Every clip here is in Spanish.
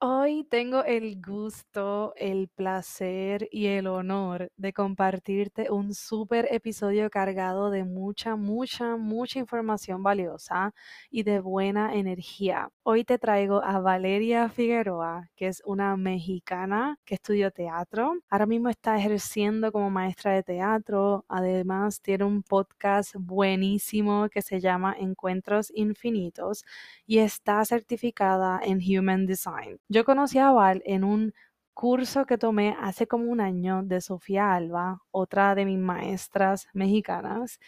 hoy tengo el gusto, el placer y el honor de compartirte un súper episodio cargado de mucha, mucha, mucha información valiosa y de buena energía. Hoy te traigo a Valeria Figueroa, que es una mexicana que estudió teatro. Ahora mismo está ejerciendo como maestra de teatro. Además, tiene un podcast buenísimo que se llama Encuentros Infinitos y está certificada en Human Design. Yo conocí a Val en un curso que tomé hace como un año de Sofía Alba, otra de mis maestras mexicanas.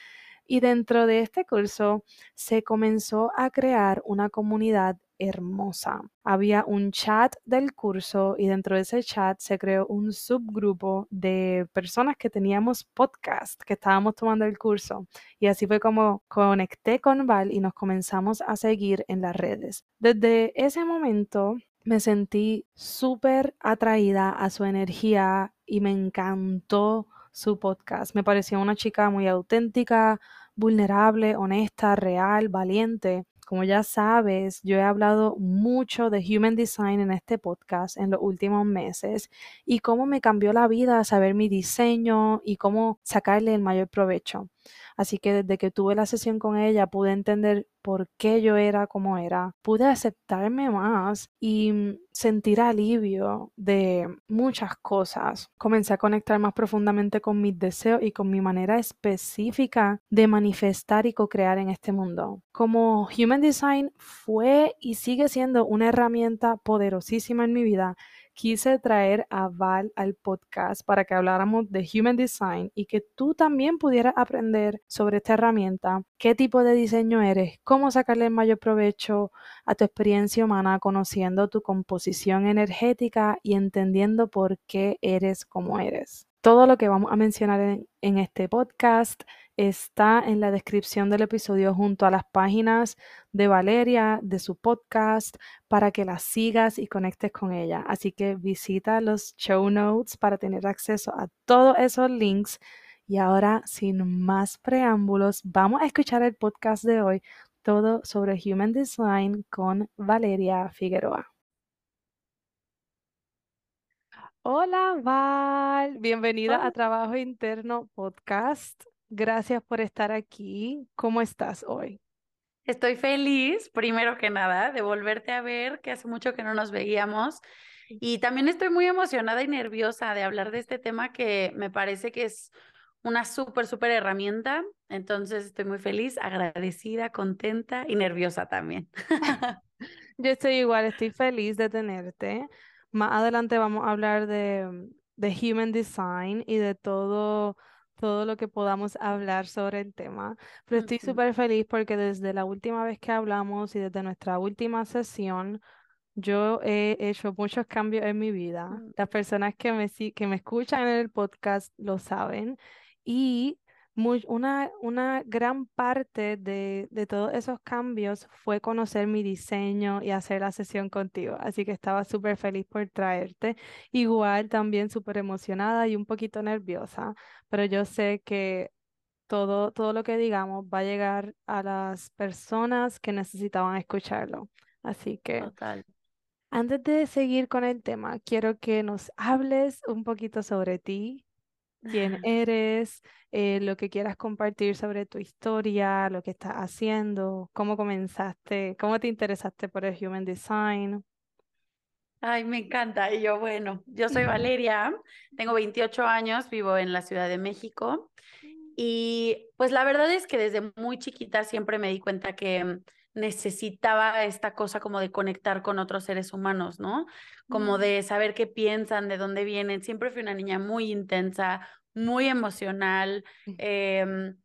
Y dentro de este curso se comenzó a crear una comunidad hermosa. Había un chat del curso y dentro de ese chat se creó un subgrupo de personas que teníamos podcast, que estábamos tomando el curso. Y así fue como conecté con Val y nos comenzamos a seguir en las redes. Desde ese momento me sentí súper atraída a su energía y me encantó su podcast. Me pareció una chica muy auténtica, vulnerable, honesta, real, valiente. Como ya sabes, yo he hablado mucho de Human Design en este podcast en los últimos meses y cómo me cambió la vida saber mi diseño y cómo sacarle el mayor provecho. Así que desde que tuve la sesión con ella pude entender por qué yo era como era, pude aceptarme más y mm, sentir alivio de muchas cosas. Comencé a conectar más profundamente con mis deseos y con mi manera específica de manifestar y co-crear en este mundo. Como Human Design fue y sigue siendo una herramienta poderosísima en mi vida, quise traer a Val al podcast para que habláramos de Human Design y que tú también pudieras aprender sobre esta herramienta, qué tipo de diseño eres, cómo sacarle el mayor provecho a tu experiencia humana, conociendo tu composición energética y entendiendo por qué eres como eres. Todo lo que vamos a mencionar en, este podcast está en la descripción del episodio junto a las páginas de Valeria, de su podcast, para que la sigas y conectes con ella. Así que visita los show notes para tener acceso a todos esos links. Y ahora, sin más preámbulos, vamos a escuchar el podcast de hoy, todo sobre Human Design con Valeria Figueroa. Hola Val, bienvenida a Trabajo Interno Podcast. Gracias por estar aquí. ¿Cómo estás hoy? Estoy feliz, primero que nada, de volverte a ver, que hace mucho que no nos veíamos. Y también estoy muy emocionada y nerviosa de hablar de este tema que me parece que es una súper, súper herramienta. Entonces estoy muy feliz, agradecida, contenta y nerviosa también. Yo estoy igual, estoy feliz de tenerte. Más adelante vamos a hablar de, de Human Design y de todo todo lo que podamos hablar sobre el tema. Pero estoy súper feliz porque desde la última vez que hablamos y desde nuestra última sesión, yo he hecho muchos cambios en mi vida. Mm. Las personas que me, que me escuchan en el podcast lo saben. Y una, una gran parte de, de todos esos cambios fue conocer mi diseño y hacer la sesión contigo. Así que estaba súper feliz por traerte. Igual también súper emocionada y un poquito nerviosa, pero yo sé que todo, todo lo que digamos va a llegar a las personas que necesitaban escucharlo. Así que... Total. Antes de seguir con el tema, quiero que nos hables un poquito sobre ti, quién eres, eh, lo que quieras compartir sobre tu historia, lo que estás haciendo, cómo comenzaste, cómo te interesaste por el Human Design. Ay, me encanta. Y yo, bueno, yo soy Valeria, tengo 28 años, vivo en la Ciudad de México. Y pues la verdad es que desde muy chiquita siempre me di cuenta que necesitaba esta cosa como de conectar con otros seres humanos, ¿no? Como Mm. de saber qué piensan, de dónde vienen. Siempre fui una niña muy intensa, muy emocional, em,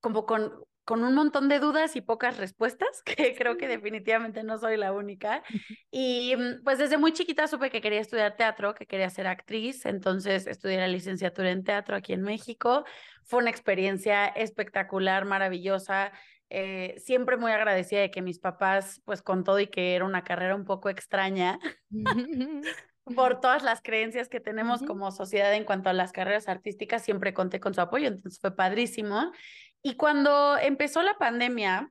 como con, con un montón de dudas y pocas respuestas, que creo que definitivamente no soy la única. Y mm, pues desde muy chiquita supe que quería estudiar teatro, que quería ser actriz, entonces estudié la licenciatura en teatro aquí en México. Fue una experiencia espectacular, maravillosa. Eh, siempre muy agradecida de que mis papás, pues con todo y que era una carrera un poco extraña, por todas las creencias que tenemos como sociedad en cuanto a las carreras artísticas, siempre conté con su apoyo, entonces fue padrísimo. Y cuando empezó la pandemia,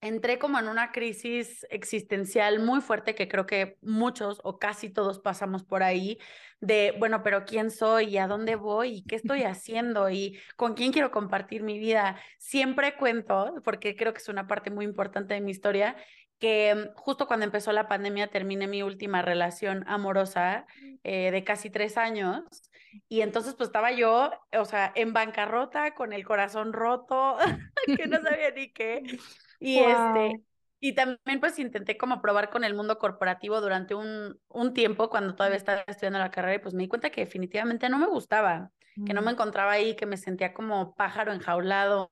entré como en una crisis existencial muy fuerte que creo que muchos o casi todos pasamos por ahí, de, bueno, pero ¿quién soy? ¿Y a dónde voy? ¿Y qué estoy haciendo? ¿Y con quién quiero compartir mi vida? Siempre cuento, porque creo que es una parte muy importante de mi historia, que mm, justo cuando empezó la pandemia terminé mi última relación amorosa eh, de casi tres años. Y entonces pues estaba yo, o sea, en bancarrota, con el corazón roto, que no sabía ni qué. Y este, y también pues intenté como probar con el mundo corporativo durante un, un tiempo cuando todavía estaba estudiando la carrera y pues me di cuenta que definitivamente no me gustaba, que no me Mm, encontraba ahí, que me sentía como pájaro enjaulado.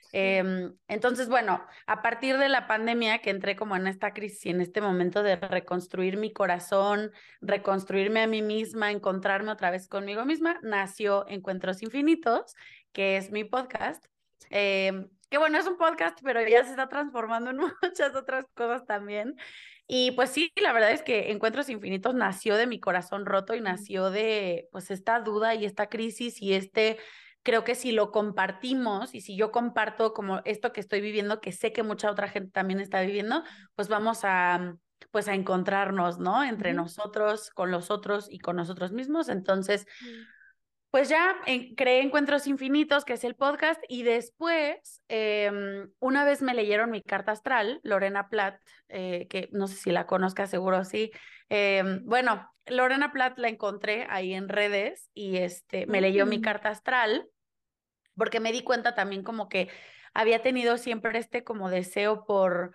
sí. Em, entonces, bueno, a partir de la pandemia que entré como en esta crisis y en este momento de reconstruir mi corazón, reconstruirme a mí misma, encontrarme otra vez conmigo misma, nació Encuentros Infinitos, que es mi podcast. Em, que bueno, es un podcast, pero ya se está transformando en muchas otras cosas también. Y pues sí, la verdad es que Encuentros Infinitos nació de mi corazón roto y nació de pues esta duda y esta crisis y este, creo que si lo compartimos y si yo comparto como esto que estoy viviendo, que sé que mucha otra gente también está viviendo, pues vamos a pues a encontrarnos, ¿no? Entre nosotros, con los otros y con nosotros mismos. Entonces, mm, pues ya en- creé Encuentros Infinitos, que es el podcast, y después, em, una vez me leyeron mi carta astral, Lorena Platt, eh, que no sé si la conozcas, seguro sí. Em, bueno, Lorena Platt la encontré ahí en redes y este, me leyó mi carta astral, porque me di cuenta también como que había tenido siempre este como deseo por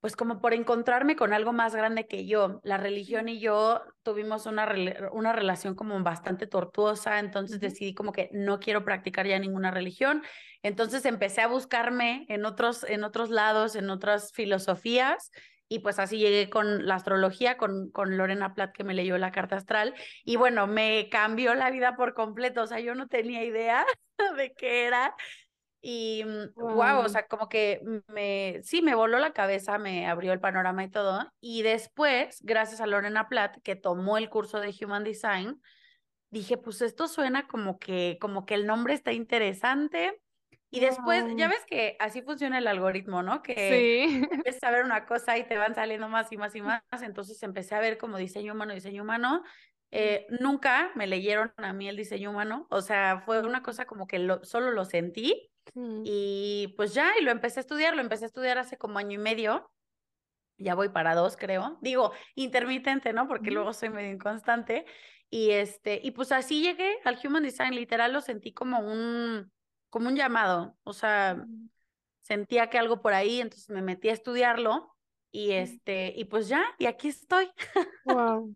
pues como por encontrarme con algo más grande que yo. La religión y yo tuvimos una, una relación como bastante tortuosa, entonces decidí como que no quiero practicar ya ninguna religión. Entonces empecé a buscarme en otros, en otros lados, en otras filosofías. Y pues así llegué con la astrología, con, con Lorena Platt, que me leyó la carta astral. Y bueno, me cambió la vida por completo. O sea, yo no tenía idea de qué era. Y wow, o Wow. sea, como que me, sí, me voló la cabeza, me abrió el panorama y todo. Y después, gracias a Lorena Platt, que tomó el curso de Human Design, dije, pues esto suena como que, como que el nombre está interesante. Y después, ya Wow. ves que así funciona el algoritmo, ¿no? Que Sí. empiezas a ver una cosa y te van saliendo más y más y más. Entonces empecé a ver como diseño humano, diseño humano. Mm, Eh, nunca me leyeron a mí el diseño humano, o sea, fue una mm, cosa como que lo, solo lo sentí mm, y pues ya, y lo empecé a estudiar, lo empecé a estudiar hace como año y medio, ya voy para dos, creo. Digo, intermitente, ¿no? Porque luego soy medio inconstante. Y este, y pues así llegué al Human Design, literal lo sentí como un, como un llamado. O sea, mm, sentía que algo por ahí, entonces me metí a estudiarlo y mm. este, y pues ya, y aquí estoy. Wow.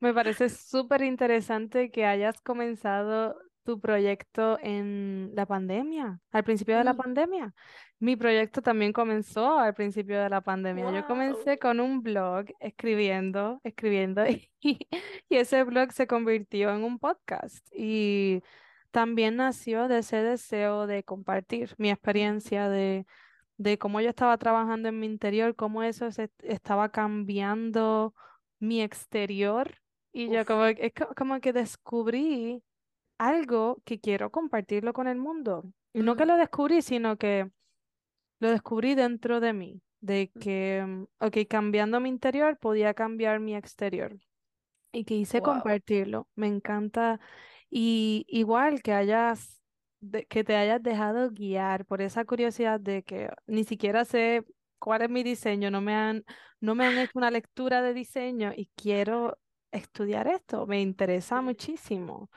Me parece súper interesante que hayas comenzado tu proyecto en la pandemia, al principio de la pandemia. Mi proyecto también comenzó al principio de la pandemia. Yo Wow. comencé con un blog escribiendo, escribiendo y, y ese blog se convirtió en un podcast y también nació de ese deseo de compartir mi experiencia de, de cómo yo estaba trabajando en mi interior, cómo eso se estaba cambiando mi exterior y yo Uf. como, es co- como que descubrí algo que quiero compartirlo con el mundo. Y no que Mm, lo descubrí, sino que lo descubrí dentro de mí, de que, mm, ok, cambiando mi interior podía cambiar mi exterior. Y que hice Wow. compartirlo. Me encanta. Y igual que hayas, de- que te hayas dejado guiar por esa curiosidad de que ni siquiera sé cuál es mi diseño, no me han, no me han hecho una lectura de diseño y quiero estudiar esto, me interesa muchísimo.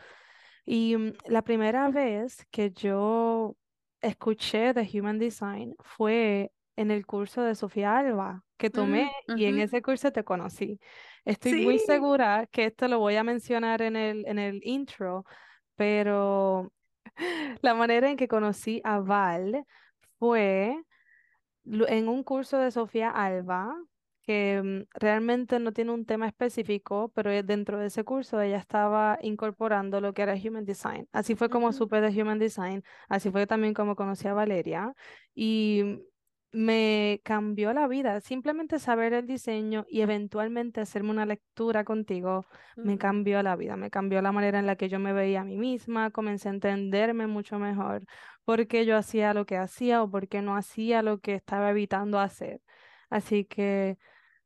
Y mm, la primera vez que yo escuché de Human Design fue en el curso de Sofía Alba que tomé Mm, y en ese curso te conocí. Estoy muy segura que esto lo voy a mencionar en el, en el intro, pero la manera en que conocí a Val fue en un curso de Sofía Alba, que mm, realmente no tiene un tema específico, pero es- dentro de ese curso ella estaba incorporando lo que era Human Design. Así fue como Ujú, supe de Human Design, así fue también como conocí a Valeria y me cambió la vida. Simplemente saber el diseño y eventualmente hacerme una lectura contigo me ujú, cambió la vida, me cambió la manera en la que yo me veía a mí misma, comencé a entenderme mucho mejor por qué yo hacía lo que hacía o por qué no hacía lo que estaba evitando hacer. Así que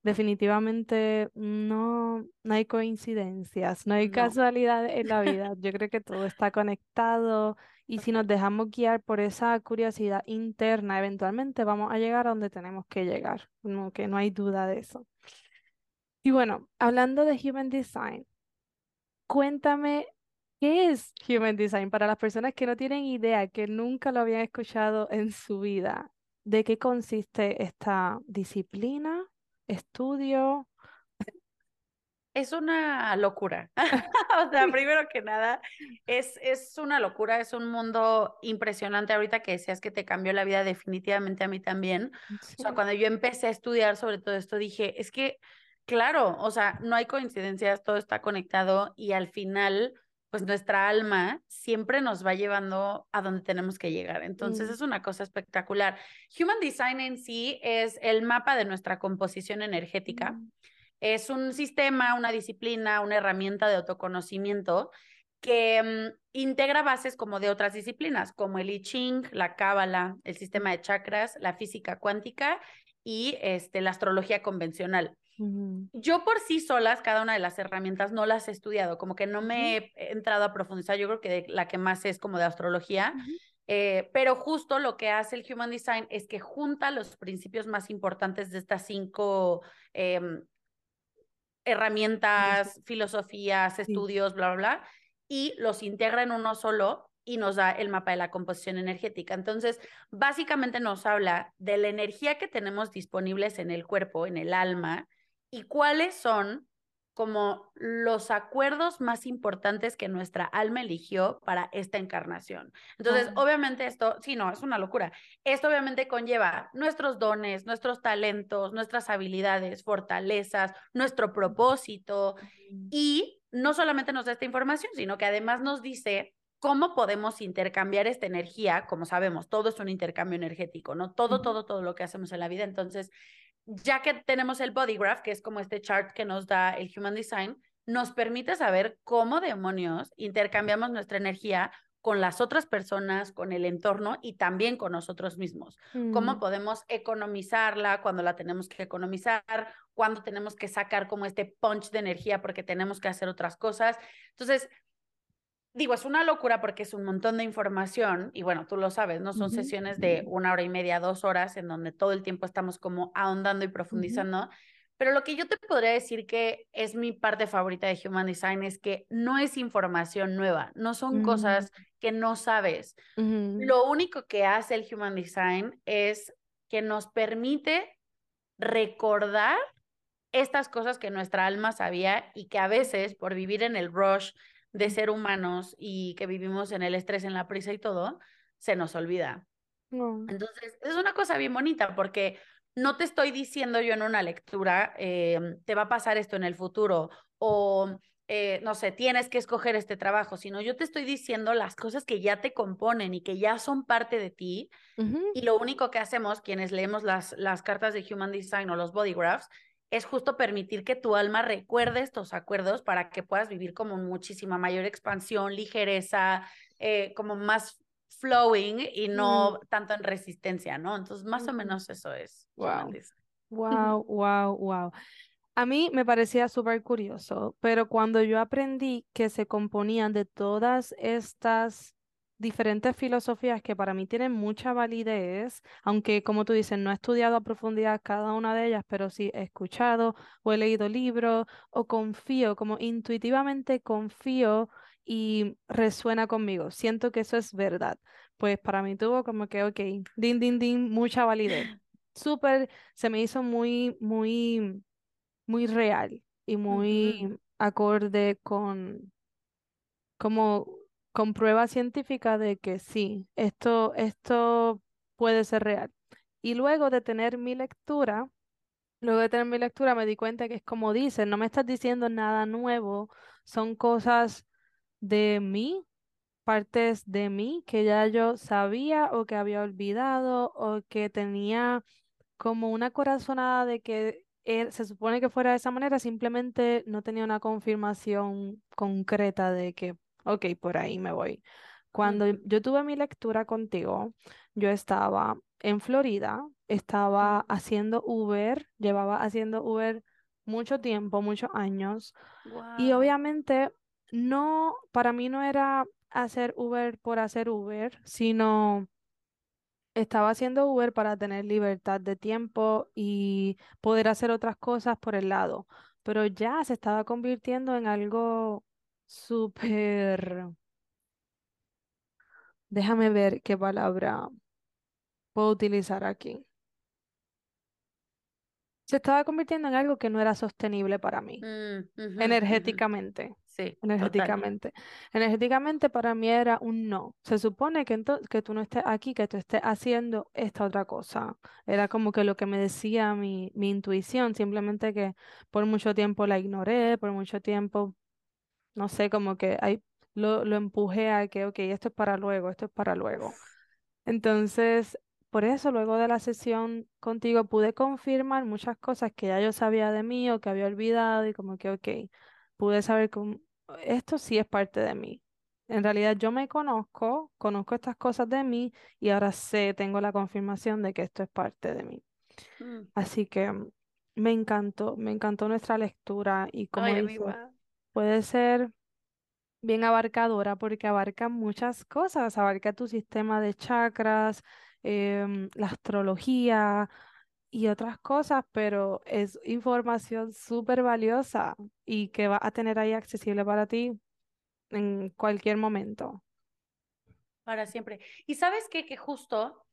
definitivamente no, no hay coincidencias, no hay No. casualidad en la vida. Yo creo que todo está conectado y si nos dejamos guiar por esa curiosidad interna, eventualmente vamos a llegar a donde tenemos que llegar, que no hay duda de eso. Y bueno, hablando de Human Design. Cuéntame, ¿qué es Human Design? Para las personas que no tienen idea, que nunca lo habían escuchado en su vida, ¿de qué consiste esta disciplina, estudio? Es una locura. O sea, primero que nada, es, es una locura, es un mundo impresionante. Ahorita que decías que te cambió la vida, definitivamente a mí también. O sea, cuando yo empecé a estudiar sobre todo esto, dije, es que, claro, o sea, no hay coincidencias, todo está conectado y al final, pues nuestra alma siempre nos va llevando a donde tenemos que llegar. Entonces, Mm, es una cosa espectacular. Human Design en sí es el mapa de nuestra composición energética. mm, Es un sistema, una disciplina, una herramienta de autoconocimiento que mm, integra bases como de otras disciplinas, como el I Ching, la Cábala, el sistema de chakras, la física cuántica y este, la astrología convencional. Yo por sí solas, cada una de las herramientas no las he estudiado, como que no me he entrado a profundizar, yo creo que de- la que más es como de astrología, eh, pero justo lo que hace el Human Design es que junta los principios más importantes de estas cinco em, herramientas, filosofías, estudios, bla, bla, bla, y los integra en uno solo y nos da el mapa de la composición energética. Entonces, básicamente nos habla de la energía que tenemos disponibles en el cuerpo, en el alma, y cuáles son como los acuerdos más importantes que nuestra alma eligió para esta encarnación. Entonces, obviamente esto, sí, no, es una locura. Esto obviamente conlleva nuestros dones, nuestros talentos, nuestras habilidades, fortalezas, nuestro propósito y no solamente nos da esta información, sino que además nos dice cómo podemos intercambiar esta energía, como sabemos, todo es un intercambio energético, ¿no? Todo, todo, todo lo que hacemos en la vida. Entonces, ya que tenemos el body graph, que es como este chart que nos da el Human Design, nos permite saber cómo demonios intercambiamos nuestra energía con las otras personas, con el entorno y también con nosotros mismos. Cómo mm, podemos economizarla cuando la tenemos que economizar, cuando tenemos que sacar como este punch de energía porque tenemos que hacer otras cosas. Entonces, digo, es una locura porque es un montón de información y bueno, tú lo sabes, ¿no? Son sesiones de una hora y media, dos horas en donde todo el tiempo estamos como ahondando y profundizando. Pero lo que yo te podría decir que es mi parte favorita de Human Design es que no es información nueva, no son mm, cosas que no sabes. Lo único que hace el Human Design es que nos permite recordar estas cosas que nuestra alma sabía y que a veces por vivir en el rush de ser humanos y que vivimos en el estrés, en la prisa y todo, se nos olvida. no, Entonces, es una cosa bien bonita porque no te estoy diciendo yo en una lectura, eh, te va a pasar esto en el futuro o, eh, no sé, tienes que escoger este trabajo, sino yo te estoy diciendo las cosas que ya te componen y que ya son parte de ti y lo único que hacemos, quienes leemos las, las cartas de Human Design o los body graphs, es justo permitir que tu alma recuerde estos acuerdos para que puedas vivir como muchísima mayor expansión, ligereza, eh, como más flowing y mm, no tanto en resistencia, ¿no? Entonces, más o menos eso es wow. Wow, wow, wow. A mí me parecía súper curioso, pero cuando yo aprendí que se componían de todas estas diferentes filosofías que para mí tienen mucha validez, aunque como tú dices, no he estudiado a profundidad cada una de ellas, pero sí he escuchado o he leído libros o confío, como intuitivamente confío y resuena conmigo. Siento que eso es verdad. Pues para mí tuvo como que, ok, din, din, din, mucha validez. Súper, se me hizo muy, muy, muy real y muy acorde con como con prueba científica de que sí, esto, esto puede ser real. Y luego de tener mi lectura, luego de tener mi lectura me di cuenta que es como dicen, no me estás diciendo nada nuevo, son cosas de mí, partes de mí que ya yo sabía o que había olvidado o que tenía como una corazonada de que él, se supone que fuera de esa manera, simplemente no tenía una confirmación concreta de que, ok, por ahí me voy. Cuando yo tuve mi lectura contigo, yo estaba en Florida, estaba haciendo Uber, llevaba haciendo Uber mucho tiempo, muchos años, y obviamente no, para mí no era hacer Uber por hacer Uber, sino estaba haciendo Uber para tener libertad de tiempo y poder hacer otras cosas por el lado, pero ya se estaba convirtiendo en algo súper, déjame ver qué palabra puedo utilizar aquí. Se estaba convirtiendo en algo que no era sostenible para mí, Mm, energéticamente. Sí, total. Energéticamente. Energéticamente para mí era un no. Se supone que, que tú no estés aquí, que tú estés haciendo esta otra cosa. Era como que lo que me decía mi, mi intuición, simplemente que por mucho tiempo la ignoré, por mucho tiempo, no sé, como que ahí lo, lo empujé a que, ok, esto es para luego, esto es para luego. Entonces, por eso luego de la sesión contigo pude confirmar muchas cosas que ya yo sabía de mí o que había olvidado y como que, ok, pude saber que esto sí es parte de mí. En realidad yo me conozco, conozco estas cosas de mí y ahora sé, tengo la confirmación de que esto es parte de mí. Mm. Así que mm, me encantó, me encantó nuestra lectura y como Ay, dice. Puede ser bien abarcadora porque abarca muchas cosas, abarca tu sistema de chakras, em, la astrología y otras cosas, pero es información súper valiosa y que vas a tener ahí accesible para ti en cualquier momento. Para siempre. Y sabes qué? Que justo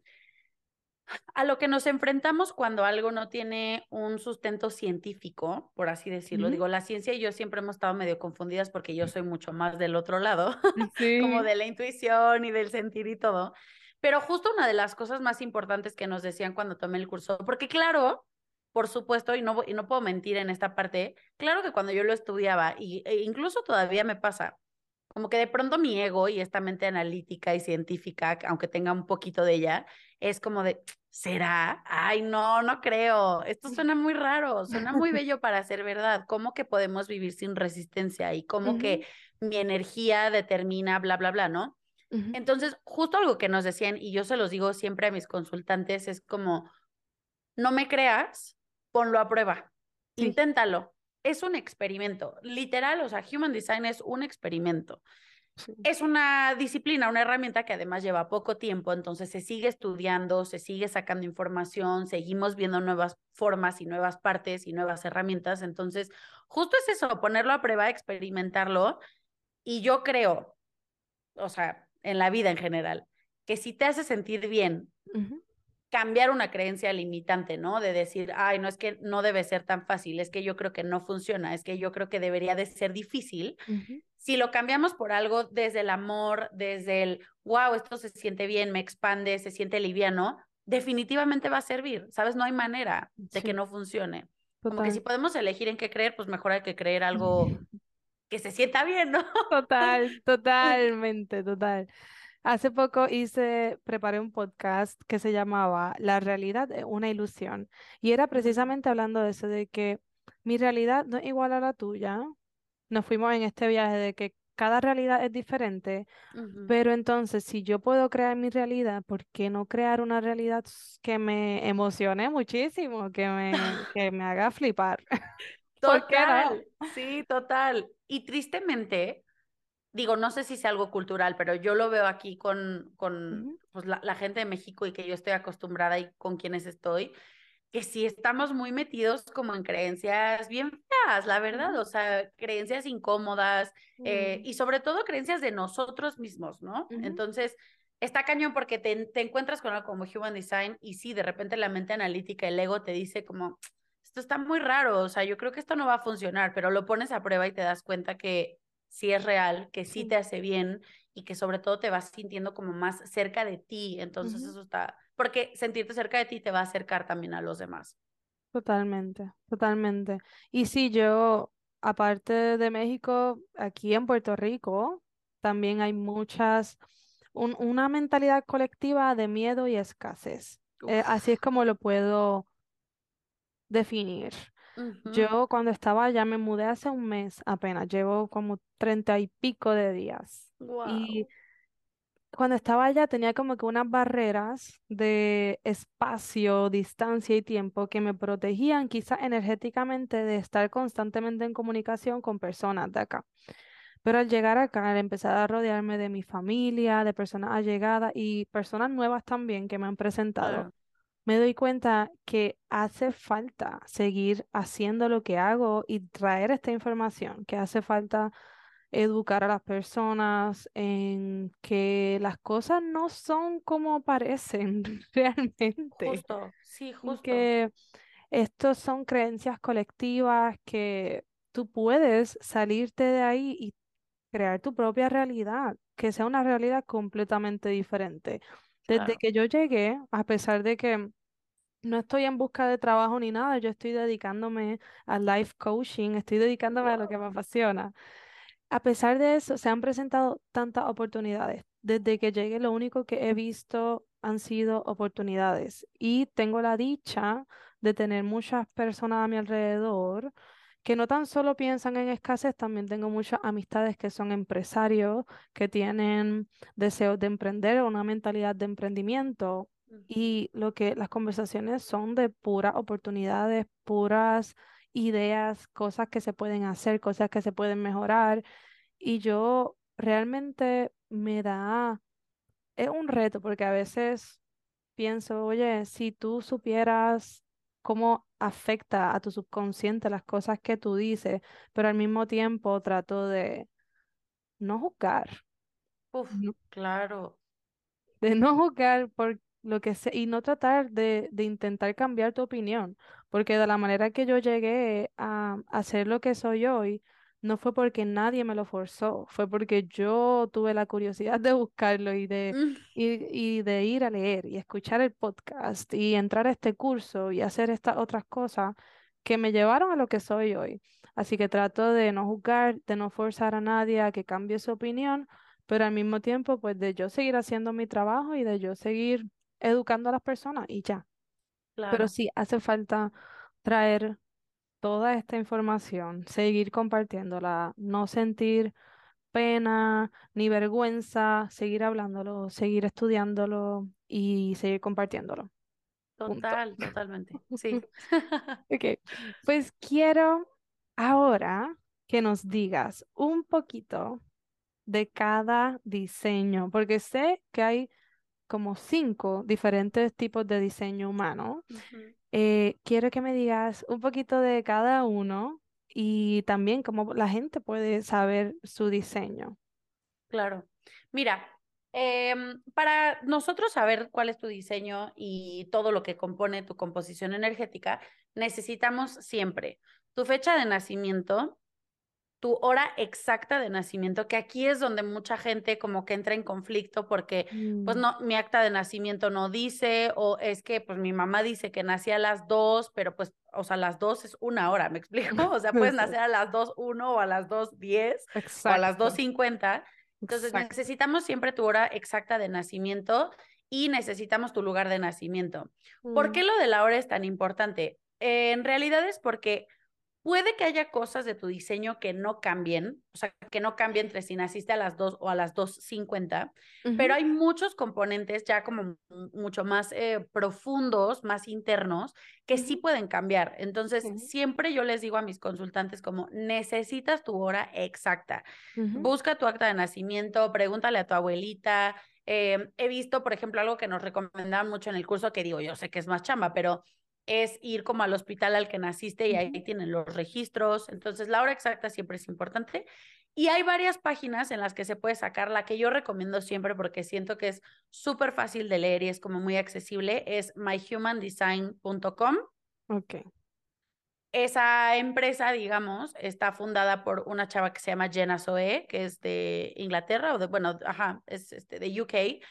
a lo que nos enfrentamos cuando algo no tiene un sustento científico, por así decirlo. Ujú. Digo, la ciencia y yo siempre hemos estado medio confundidas porque yo soy mucho más del otro lado, como de la intuición y del sentir y todo. Pero justo una de las cosas más importantes que nos decían cuando tomé el curso, porque claro, por supuesto, y no, y no puedo mentir en esta parte, claro que cuando yo lo estudiaba, y, e incluso todavía me pasa, como que de pronto mi ego y esta mente analítica y científica, aunque tenga un poquito de ella, es como de, ¿será? Ay, no, no creo. Esto suena muy raro, suena muy bello para ser verdad. ¿Cómo que podemos vivir sin resistencia? Y cómo que mi energía determina, bla, bla, bla, ¿no? Entonces, justo algo que nos decían, y yo se los digo siempre a mis consultantes, es como, no me creas, ponlo a prueba, Sí, inténtalo. Es un experimento, literal, o sea, Human Design es un experimento. Sí. Es una disciplina, una herramienta que además lleva poco tiempo, entonces se sigue estudiando, se sigue sacando información, seguimos viendo nuevas formas y nuevas partes y nuevas herramientas. Entonces, justo es eso, ponerlo a prueba, experimentarlo. Y yo creo, o sea, en la vida en general, que si te hace sentir bien cambiar una creencia limitante, ¿no? De decir, ay, no es que no debe ser tan fácil, es que yo creo que no funciona, es que yo creo que debería de ser difícil. Si lo cambiamos por algo desde el amor, desde el, wow, esto se siente bien, me expande, se siente liviano, definitivamente va a servir, ¿sabes? No hay manera de que no funcione. Como que si total. podemos elegir en qué creer, pues mejor hay que creer algo que se sienta bien, ¿no? Total, totalmente, total. Hace poco hice, preparé un podcast que se llamaba La realidad es una ilusión y era precisamente hablando de eso, de que mi realidad no es igual a la tuya. Nos fuimos en este viaje de que cada realidad es diferente, pero entonces si yo puedo crear mi realidad, ¿por qué no crear una realidad que me emocione muchísimo, que me, que me haga flipar? ¿Por qué no? Total, sí, total. Y tristemente, digo, no sé si sea algo cultural, pero yo lo veo aquí con, con pues, la, la gente de México y que yo estoy acostumbrada y con quienes estoy, que sí estamos muy metidos como en creencias bien feas, la verdad, o sea, creencias incómodas eh, mm, y sobre todo creencias de nosotros mismos, ¿no? ujú, Entonces, está cañón porque te, te encuentras con algo como Human Design y sí, de repente la mente analítica, el ego te dice como, esto está muy raro, o sea, yo creo que esto no va a funcionar, pero lo pones a prueba y te das cuenta que sí es real, que sí sí, te hace bien y que sobre todo te vas sintiendo como más cerca de ti. Entonces eso está, porque sentirte cerca de ti te va a acercar también a los demás. Totalmente, totalmente. Y sí, yo, aparte de México, aquí en Puerto Rico, también hay muchas, un- una mentalidad colectiva de miedo y escasez. Eh, así es como lo puedo definir. Yo cuando estaba allá me mudé hace un mes apenas, llevo como treinta y pico de días. Y cuando estaba allá tenía como que unas barreras de espacio, distancia y tiempo que me protegían quizás energéticamente de estar constantemente en comunicación con personas de acá. Pero al llegar acá, al empezar a rodearme de mi familia, de personas allegadas y personas nuevas también que me han presentado, Claro, me doy cuenta que hace falta seguir haciendo lo que hago y traer esta información, que hace falta educar a las personas en que las cosas no son como parecen realmente, justo, sí, justo, que estos son creencias colectivas que tú puedes salirte de ahí y crear tu propia realidad, que sea una realidad completamente diferente. Desde claro. que yo llegué, a pesar de que no estoy en busca de trabajo ni nada, yo estoy dedicándome al life coaching, estoy dedicándome a lo que me apasiona. A pesar de eso, se han presentado tantas oportunidades. Desde que llegué, lo único que he visto han sido oportunidades. Y tengo la dicha de tener muchas personas a mi alrededor que no tan solo piensan en escasez, también tengo muchas amistades que son empresarios, que tienen deseos de emprender, una mentalidad de emprendimiento. Y lo que las conversaciones son de puras oportunidades, puras ideas, cosas que se pueden hacer, cosas que se pueden mejorar. Y yo realmente me da, es un reto porque a veces pienso, oye, si tú supieras cómo afecta a tu subconsciente las cosas que tú dices, pero al mismo tiempo trato de no juzgar, Uf, claro. de no juzgar por lo que sé y no tratar de, de intentar cambiar tu opinión, porque de la manera que yo llegué a, a ser lo que soy hoy, no fue porque nadie me lo forzó, fue porque yo tuve la curiosidad de buscarlo y de, Mm, y, y de ir a leer y escuchar el podcast y entrar a este curso y hacer estas otras cosas que me llevaron a lo que soy hoy. Así que trato de no juzgar, de no forzar a nadie a que cambie su opinión pero al mismo tiempo, pues de yo seguir haciendo mi trabajo y de yo seguir educando a las personas y ya. Pero Claro, sí, hace falta traer toda esta información, seguir compartiéndola, no sentir pena ni vergüenza, seguir hablándolo, seguir estudiándolo y seguir compartiéndolo. Punto. total, totalmente. Sí. Ok, pues quiero ahora que nos digas un poquito de cada diseño, porque sé que hay como cinco diferentes tipos de diseño humano. Eh, quiero que me digas un poquito de cada uno y también cómo la gente puede saber su diseño. Claro. Mira, em, para nosotros saber cuál es tu diseño y todo lo que compone tu composición energética, necesitamos siempre tu fecha de nacimiento, tu hora exacta de nacimiento, que aquí es donde mucha gente como que entra en conflicto porque, pues Mm, no, mi acta de nacimiento no dice, o es que, pues mi mamá dice que nací a las dos, pero pues, o sea, las dos es una hora, ¿me explico? O sea, puedes nacer a las dos uno o a las dos diez o a las dos cincuenta. Entonces, exacto. necesitamos siempre tu hora exacta de nacimiento y necesitamos tu lugar de nacimiento. ¿Por Mm, qué lo de la hora es tan importante? Eh, en realidad es porque Puede que haya cosas de tu diseño que no cambien, o sea, que no cambien entre si naciste a las 2 o a las 2.50, pero hay muchos componentes ya como mucho más eh, profundos, más internos, que sí pueden cambiar. Entonces, siempre yo les digo a mis consultantes como, necesitas tu hora exacta. Busca tu acta de nacimiento, pregúntale a tu abuelita. Eh, he visto, por ejemplo, algo que nos recomendaban mucho en el curso, que digo, yo sé que es más chamba, pero es ir como al hospital al que naciste y ahí tienen los registros. Entonces, la hora exacta siempre es importante. Y hay varias páginas en las que se puede sacar. La que yo recomiendo siempre porque siento que es súper fácil de leer y es como muy accesible es myhumandesign.com. Ok. Esa empresa, digamos, está fundada por una chava que se llama Jenna Zoe, que es de Inglaterra o de, bueno, ajá, es este, de UK.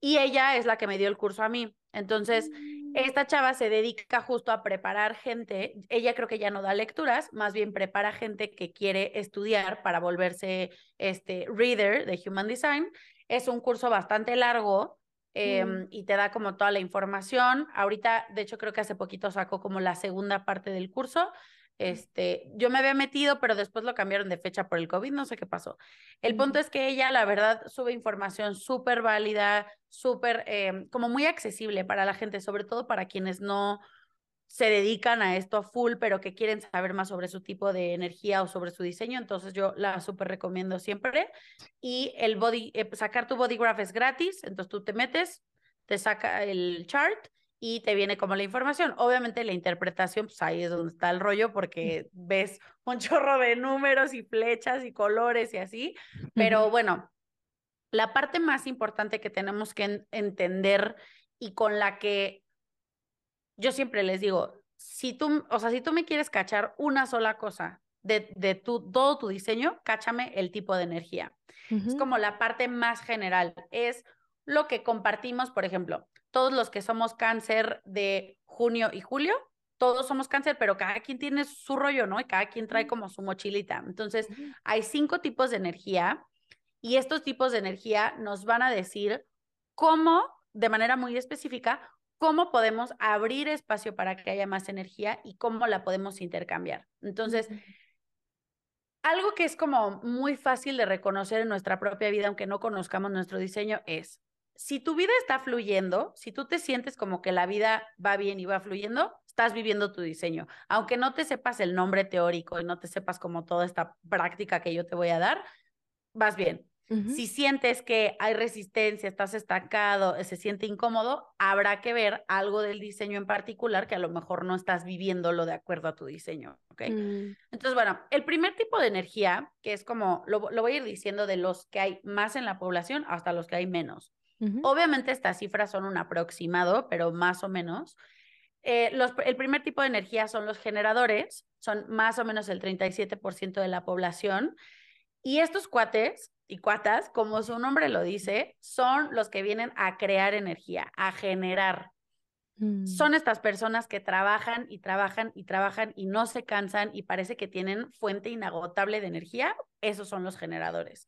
Y ella es la que me dio el curso a mí. Entonces, esta chava se dedica justo a preparar gente. Ella creo que ya no da lecturas, más bien prepara gente que quiere estudiar para volverse este reader de Human Design. Es un curso bastante largo mm. em, y te da como toda la información. Ahorita, de hecho, creo que hace poquito sacó como la segunda parte del curso. Este, yo me había metido, pero después lo cambiaron de fecha por el COVID, no sé qué pasó. El punto es que ella, la verdad, sube información súper válida, súper, em, como muy accesible para la gente, sobre todo para quienes no se dedican a esto a full, pero que quieren saber más sobre su tipo de energía o sobre su diseño. Entonces yo la súper recomiendo siempre. Y el body, eh, sacar tu body graph es gratis, entonces tú te metes, te saca el chart y te viene como la información. Obviamente la interpretación, pues ahí es donde está el rollo porque ves un chorro de números y flechas y colores y así, pero bueno, la parte más importante que tenemos que entender y con la que yo siempre les digo, si tú, o sea, si tú me quieres cachar una sola cosa de, de tu, todo tu diseño, cáchame el tipo de energía. Es como la parte más general, es lo que compartimos, por ejemplo, todos los que somos cáncer de junio y julio, todos somos cáncer, pero cada quien tiene su rollo, ¿no? Y cada quien trae como su mochilita. Entonces, hay cinco tipos de energía y estos tipos de energía nos van a decir cómo, de manera muy específica, cómo podemos abrir espacio para que haya más energía y cómo la podemos intercambiar. Entonces, algo que es como muy fácil de reconocer en nuestra propia vida, aunque no conozcamos nuestro diseño, es si tu vida está fluyendo, si tú te sientes como que la vida va bien y va fluyendo, estás viviendo tu diseño. Aunque no te sepas el nombre teórico y no te sepas como toda esta práctica que yo te voy a dar, vas bien. Si sientes que hay resistencia, estás estancado, se siente incómodo, habrá que ver algo del diseño en particular que a lo mejor no estás viviéndolo de acuerdo a tu diseño, ¿ok? Mm. Entonces, bueno, el primer tipo de energía, que es como, lo, lo voy a ir diciendo de los que hay más en la población hasta los que hay menos. Obviamente estas cifras son un aproximado, pero más o menos. Eh, los, el primer tipo de energía son los generadores, son más o menos el 37% de la población. Y estos cuates y cuatas, como su nombre lo dice, son los que vienen a crear energía, a generar. Mm. Son estas personas que trabajan y trabajan y trabajan y no se cansan y parece que tienen fuente inagotable de energía. Esos son los generadores.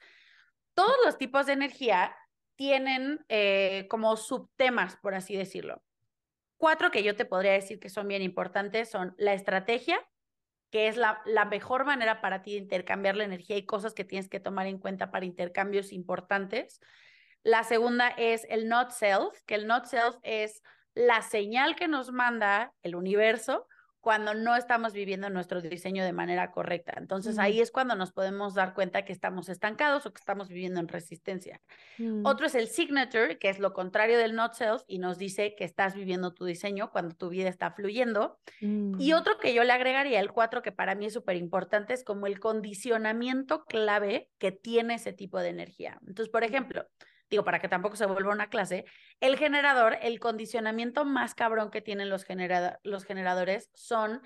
Todos los tipos de energía tienen eh, como subtemas, por así decirlo. Cuatro que yo te podría decir que son bien importantes son la estrategia, que es la, la mejor manera para ti de intercambiar la energía y cosas que tienes que tomar en cuenta para intercambios importantes. La segunda es el not self, que el not self es la señal que nos manda el universo cuando no estamos viviendo nuestro diseño de manera correcta. Entonces ahí es cuando nos podemos dar cuenta que estamos estancados o que estamos viviendo en resistencia. Mm. Otro es el signature, que es lo contrario del not self y nos dice que estás viviendo tu diseño cuando tu vida está fluyendo. Y mm. otro que yo le agregaría, el cuatro, que para mí es súper importante, es como el condicionamiento clave que tiene ese tipo de energía. Entonces, por ejemplo, digo, para que tampoco se vuelva una clase, el generador, el condicionamiento más cabrón que tienen los, los generadores son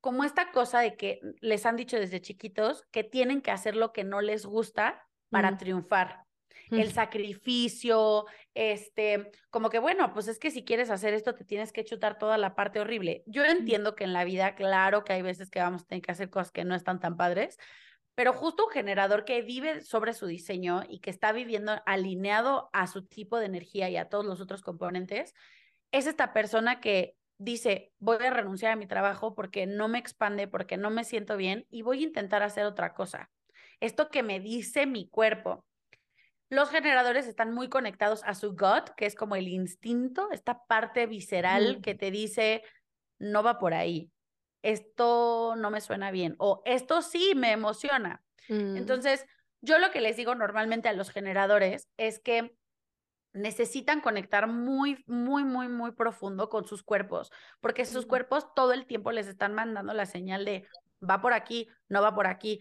como esta cosa de que les han dicho desde chiquitos que tienen que hacer lo que no les gusta para triunfar. El sacrificio, este, como que bueno, pues es que si quieres hacer esto te tienes que chutar toda la parte horrible. Yo entiendo que en la vida, claro que hay veces que vamos a tener que hacer cosas que no están tan padres, pero justo un generador que vive sobre su diseño y que está viviendo alineado a su tipo de energía y a todos los otros componentes, es esta persona que dice, voy a renunciar a mi trabajo porque no me expande, porque no me siento bien y voy a intentar hacer otra cosa. Esto que me dice mi cuerpo. Los generadores están muy conectados a su gut, que es como el instinto, esta parte visceral que te dice, no va por ahí, esto no me suena bien o esto sí me emociona. Mm. Entonces, yo lo que les digo normalmente a los generadores es que necesitan conectar muy, muy, muy, muy profundo con sus cuerpos, porque sus cuerpos todo el tiempo les están mandando la señal de va por aquí, no va por aquí.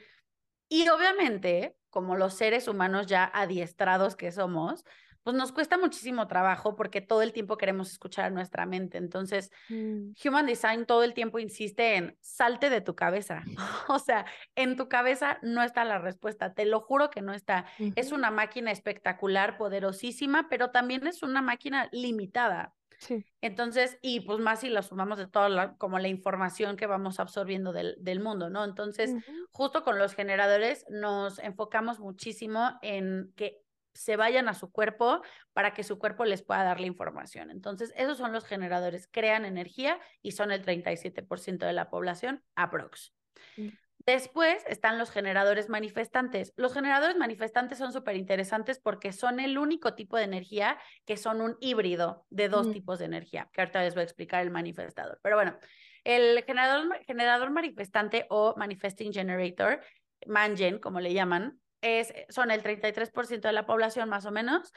Y obviamente, como los seres humanos ya adiestrados que somos, pues nos cuesta muchísimo trabajo porque todo el tiempo queremos escuchar a nuestra mente. Entonces, mm. Human Design todo el tiempo insiste en salte de tu cabeza. o sea, en tu cabeza no está la respuesta, te lo juro que no está. Es una máquina espectacular, poderosísima, pero también es una máquina limitada. Sí. Entonces, y pues más si lo sumamos de toda la, como la información que vamos absorbiendo del, del mundo, ¿no? Entonces, justo con los generadores nos enfocamos muchísimo en que se vayan a su cuerpo para que su cuerpo les pueda dar la información. Entonces, esos son los generadores, crean energía y son el 37% de la población, aprox. Mm. Después están los generadores manifestantes. Los generadores manifestantes son súper interesantes porque son el único tipo de energía que son un híbrido de dos mm. tipos de energía, que ahorita les voy a explicar el manifestador. Pero bueno, el generador, generador manifestante o manifesting generator, mangen, como le llaman, es, son el 33% de la población más o menos,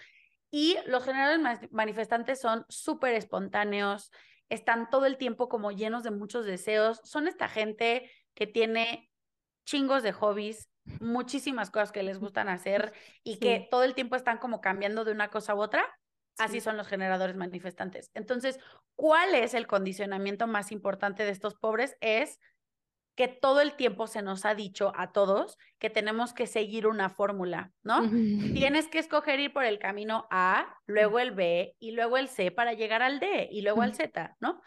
y los generadores manifestantes son súper espontáneos, están todo el tiempo como llenos de muchos deseos, son esta gente que tiene chingos de hobbies, muchísimas cosas que les gustan hacer y que todo el tiempo están como cambiando de una cosa u otra. Así son los generadores manifestantes. Entonces, ¿cuál es el condicionamiento más importante de estos pobres? Es que todo el tiempo se nos ha dicho a todos que tenemos que seguir una fórmula, ¿no? Tienes que escoger ir por el camino A, luego el B y luego el C para llegar al D y luego al Z, ¿no?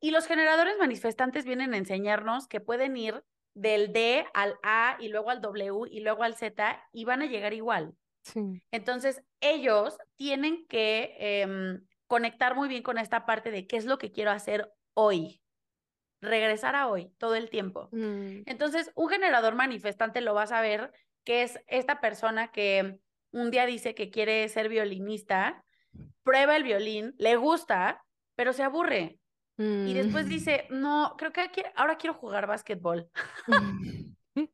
Y los generadores manifestantes vienen a enseñarnos que pueden ir del D al A y luego al W y luego al Z y van a llegar igual. Entonces, ellos tienen que em, conectar muy bien con esta parte de qué es lo que quiero hacer hoy, regresar a hoy todo el tiempo. Mm. Entonces, un generador manifestante lo vas a ver que es esta persona que un día dice que quiere ser violinista, prueba el violín, le gusta, pero se aburre. Y después mm. dice, no, creo que ahora quiero jugar básquetbol.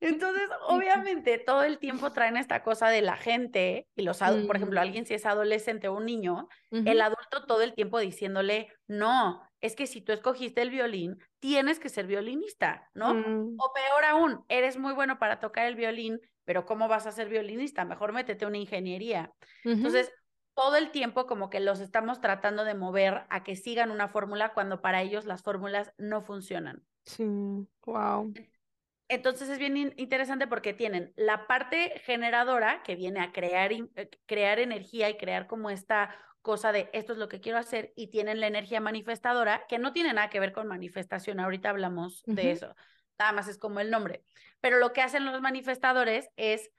Entonces, obviamente, todo el tiempo traen esta cosa de la gente, y los adultos, por ejemplo, mm. alguien si es adolescente o un niño, el adulto todo el tiempo diciéndole, no, es que si tú escogiste el violín, tienes que ser violinista, ¿no? Mm. O peor aún, eres muy bueno para tocar el violín, pero ¿cómo vas a ser violinista? Mejor métete una ingeniería. Entonces, todo el tiempo como que los estamos tratando de mover a que sigan una fórmula cuando para ellos las fórmulas no funcionan. Sí, wow. Entonces es bien interesante porque tienen la parte generadora que viene a crear, eh, crear energía y crear como esta cosa de esto es lo que quiero hacer y tienen la energía manifestadora que no tiene nada que ver con manifestación. Ahorita hablamos de eso. Nada más es como el nombre. Pero lo que hacen los manifestadores es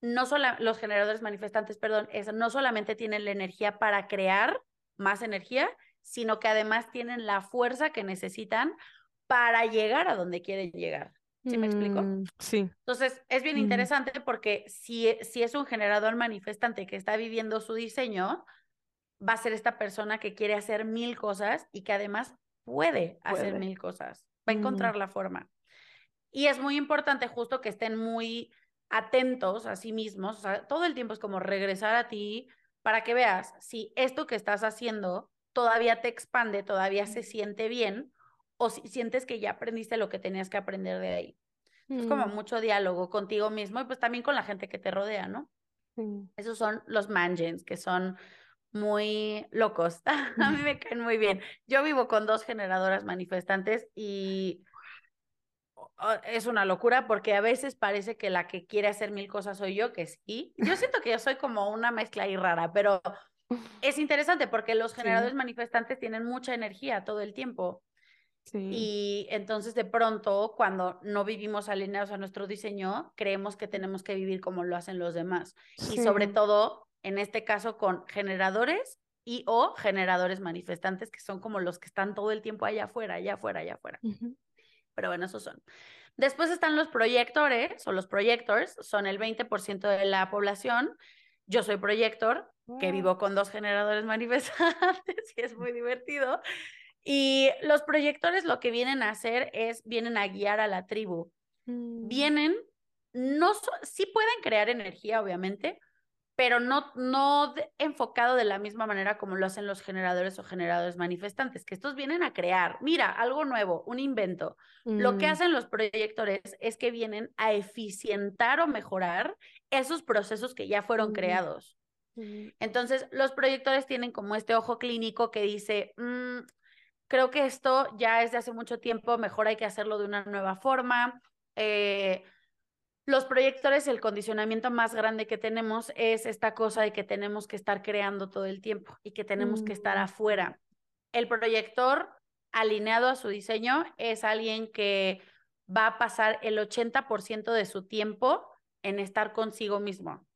no solo los generadores manifestantes, perdón, es no solamente tienen la energía para crear más energía, sino que además tienen la fuerza que necesitan para llegar a donde quieren llegar. ¿Sí me explico? Mm, sí. Entonces, es bien interesante porque si, si es un generador manifestante que está viviendo su diseño, va a ser esta persona que quiere hacer mil cosas y que además puede, hacer mil cosas. Va a encontrar la forma. Y es muy importante justo que estén muy atentos a sí mismos. O sea, todo el tiempo es como regresar a ti para que veas si esto que estás haciendo todavía te expande, todavía se siente bien o si sientes que ya aprendiste lo que tenías que aprender de ahí. Es como mm. mucho diálogo contigo mismo y pues también con la gente que te rodea, ¿no? Esos son los mangens, que son muy locos. a mí me caen muy bien. Yo vivo con dos generadoras manifestantes y es una locura porque a veces parece que la que quiere hacer mil cosas soy yo, que sí. Yo siento que yo soy como una mezcla ahí rara, pero es interesante porque los generadores manifestantes tienen mucha energía todo el tiempo. Y entonces de pronto, cuando no vivimos alineados a nuestro diseño, creemos que tenemos que vivir como lo hacen los demás. Y sobre todo, en este caso, con generadores y o generadores manifestantes, que son como los que están todo el tiempo allá afuera, allá afuera, allá afuera. Pero bueno, esos son. Después están los proyectores o los projectors, son el 20% de la población. Yo soy proyector, que vivo con dos generadores manifestantes y es muy divertido. Y los proyectores lo que vienen a hacer es, vienen a guiar a la tribu. Mm. Vienen, no, sí pueden crear energía, obviamente, pero no, no enfocado de la misma manera como lo hacen los generadores o generadores manifestantes, que estos vienen a crear, mira, algo nuevo, un invento. Lo que mm. hacen los proyectores es que vienen a eficientar o mejorar esos procesos que ya fueron creados. Entonces, los proyectores tienen como este ojo clínico que dice, mm, Creo que esto ya es de hace mucho tiempo, mejor hay que hacerlo de una nueva forma. Eh, los proyectores, el condicionamiento más grande que tenemos es esta cosa de que tenemos que estar creando todo el tiempo y que tenemos que estar mm. afuera. El proyector alineado a su diseño es alguien que va a pasar el 80% de su tiempo en estar consigo mismo,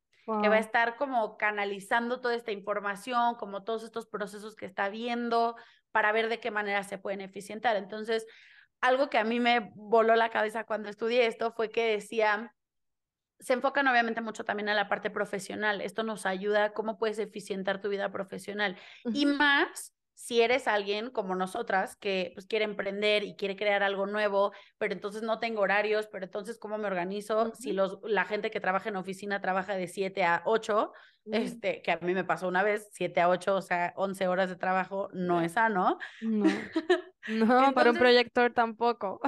que va a estar como canalizando toda esta información, como todos estos procesos que está viendo, para ver de qué manera se pueden eficientar. Entonces, algo que a mí me voló la cabeza cuando estudié esto fue que decía, se enfocan obviamente mucho también a la parte profesional. Esto nos ayuda cómo puedes eficientar tu vida profesional. Y más si eres alguien como nosotras que pues quiere emprender y quiere crear algo nuevo, pero entonces no tengo horarios, pero entonces ¿cómo me organizo? Si los, la gente que trabaja en oficina trabaja de 7 a 8, este, que a mí me pasó una vez, 7 a 8, o sea, 11 horas de trabajo, no es sano. No, no para un proyector tampoco.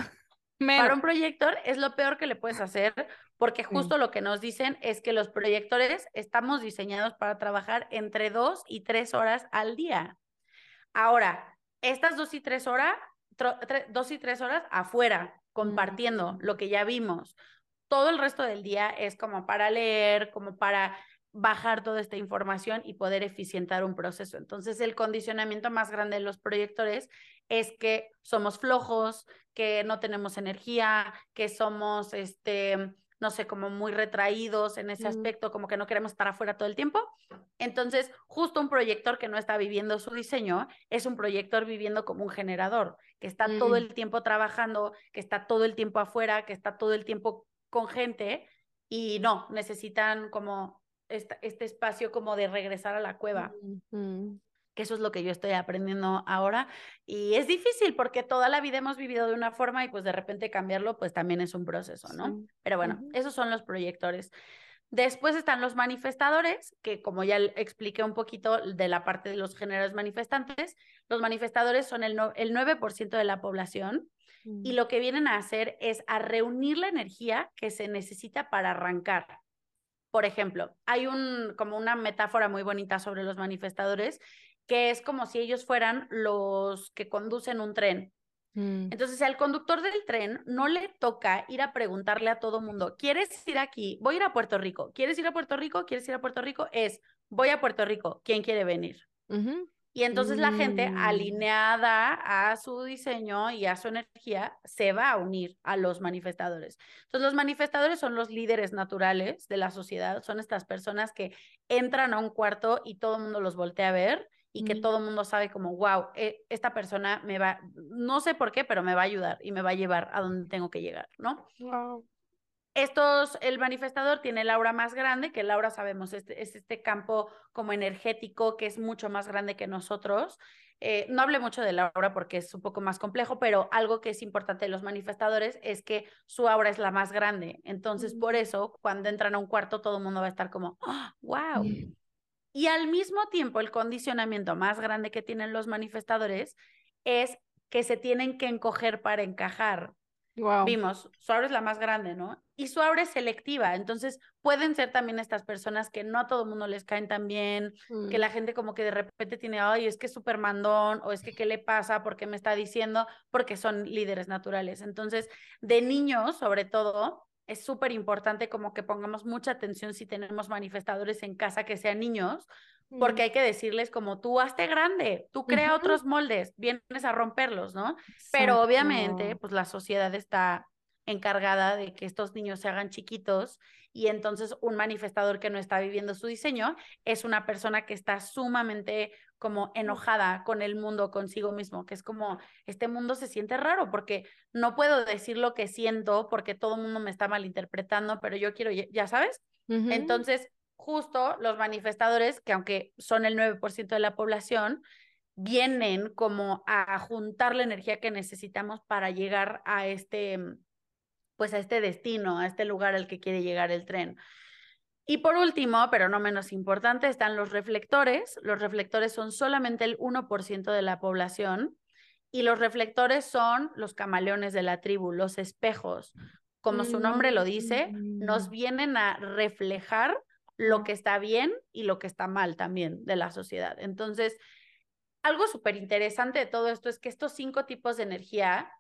Para un proyector es lo peor que le puedes hacer porque justo lo que nos dicen es que los proyectores estamos diseñados para trabajar entre 2 y 3 horas al día. Ahora, estas dos y tres horas, dos y tres horas afuera, compartiendo lo que ya vimos. Todo el resto del día es como para leer, como para bajar toda esta información y poder eficientar un proceso. Entonces, el condicionamiento más grande de los proyectores es que somos flojos, que no tenemos energía, que somos este no sé, como muy retraídos en ese aspecto, como que no queremos estar afuera todo el tiempo. Entonces, justo un proyector que no está viviendo su diseño es un proyector viviendo como un generador, que está todo el tiempo trabajando, que está todo el tiempo afuera, que está todo el tiempo con gente y no, necesitan como este espacio como de regresar a la cueva que eso es lo que yo estoy aprendiendo ahora. Y es difícil porque toda la vida hemos vivido de una forma y pues de repente cambiarlo pues también es un proceso, ¿no? Pero bueno, esos son los proyectores. Después están los manifestadores, que como ya expliqué un poquito de la parte de los generadores manifestantes, los manifestadores son el, el 9% de la población y lo que vienen a hacer es a reunir la energía que se necesita para arrancar. Por ejemplo, hay un, como una metáfora muy bonita sobre los manifestadores que es como si ellos fueran los que conducen un tren. Mm. Entonces, al conductor del tren no le toca ir a preguntarle a todo mundo, ¿quieres ir aquí? Voy a ir a Puerto Rico. ¿Quieres ir a Puerto Rico? ¿Quieres ir a Puerto Rico? Es, voy a Puerto Rico. ¿Quién quiere venir? Y entonces la gente mm. alineada a su diseño y a su energía se va a unir a los manifestadores. Entonces los manifestadores son los líderes naturales de la sociedad, son estas personas que entran a un cuarto y todo el mundo los voltea a ver y que todo el mundo sabe como, wow, eh, esta persona me va, no sé por qué, pero me va a ayudar y me va a llevar a donde tengo que llegar, ¿no? Wow. Estos, el manifestador tiene el aura más grande, que el aura sabemos es este campo como energético que es mucho más grande que nosotros. Eh, no hablé mucho del aura porque es un poco más complejo, pero algo que es importante de los manifestadores es que su aura es la más grande. Entonces, por eso, cuando entran a un cuarto, todo el mundo va a estar como, wow, y al mismo tiempo, el condicionamiento más grande que tienen los manifestadores es que se tienen que encoger para encajar. Vimos, su aura es la más grande, ¿no? Y su aura es selectiva, entonces pueden ser también estas personas que no a todo mundo les caen tan bien, que mm. la gente como que de repente tiene, ay, es que es súper mandón, o es que qué le pasa, porque me está diciendo, porque son líderes naturales. Entonces, de niños, sobre todo, es súper importante como que pongamos mucha atención si tenemos manifestadores en casa que sean niños, porque hay que decirles como tú hazte grande, tú crea otros moldes, vienes a romperlos, ¿no? Pero obviamente, pues la sociedad está encargada de que estos niños se hagan chiquitos y entonces un manifestador que no está viviendo su diseño es una persona que está sumamente como enojada con el mundo, consigo mismo, que es como, este mundo se siente raro porque no puedo decir lo que siento porque todo el mundo me está malinterpretando, pero yo quiero, ya sabes. Entonces, justo los manifestadores, que aunque son el 9% de la población, vienen como a juntar la energía que necesitamos para llegar a este, pues a este destino, a este lugar al que quiere llegar el tren. Y por último, pero no menos importante, están los reflectores. Los reflectores son solamente el 1% de la población y los reflectores son los camaleones de la tribu, los espejos. Como su nombre lo dice, nos mm. vienen a reflejar lo que está bien y lo que está mal también de la sociedad. Entonces, algo súper interesante de todo esto es que estos cinco tipos de energía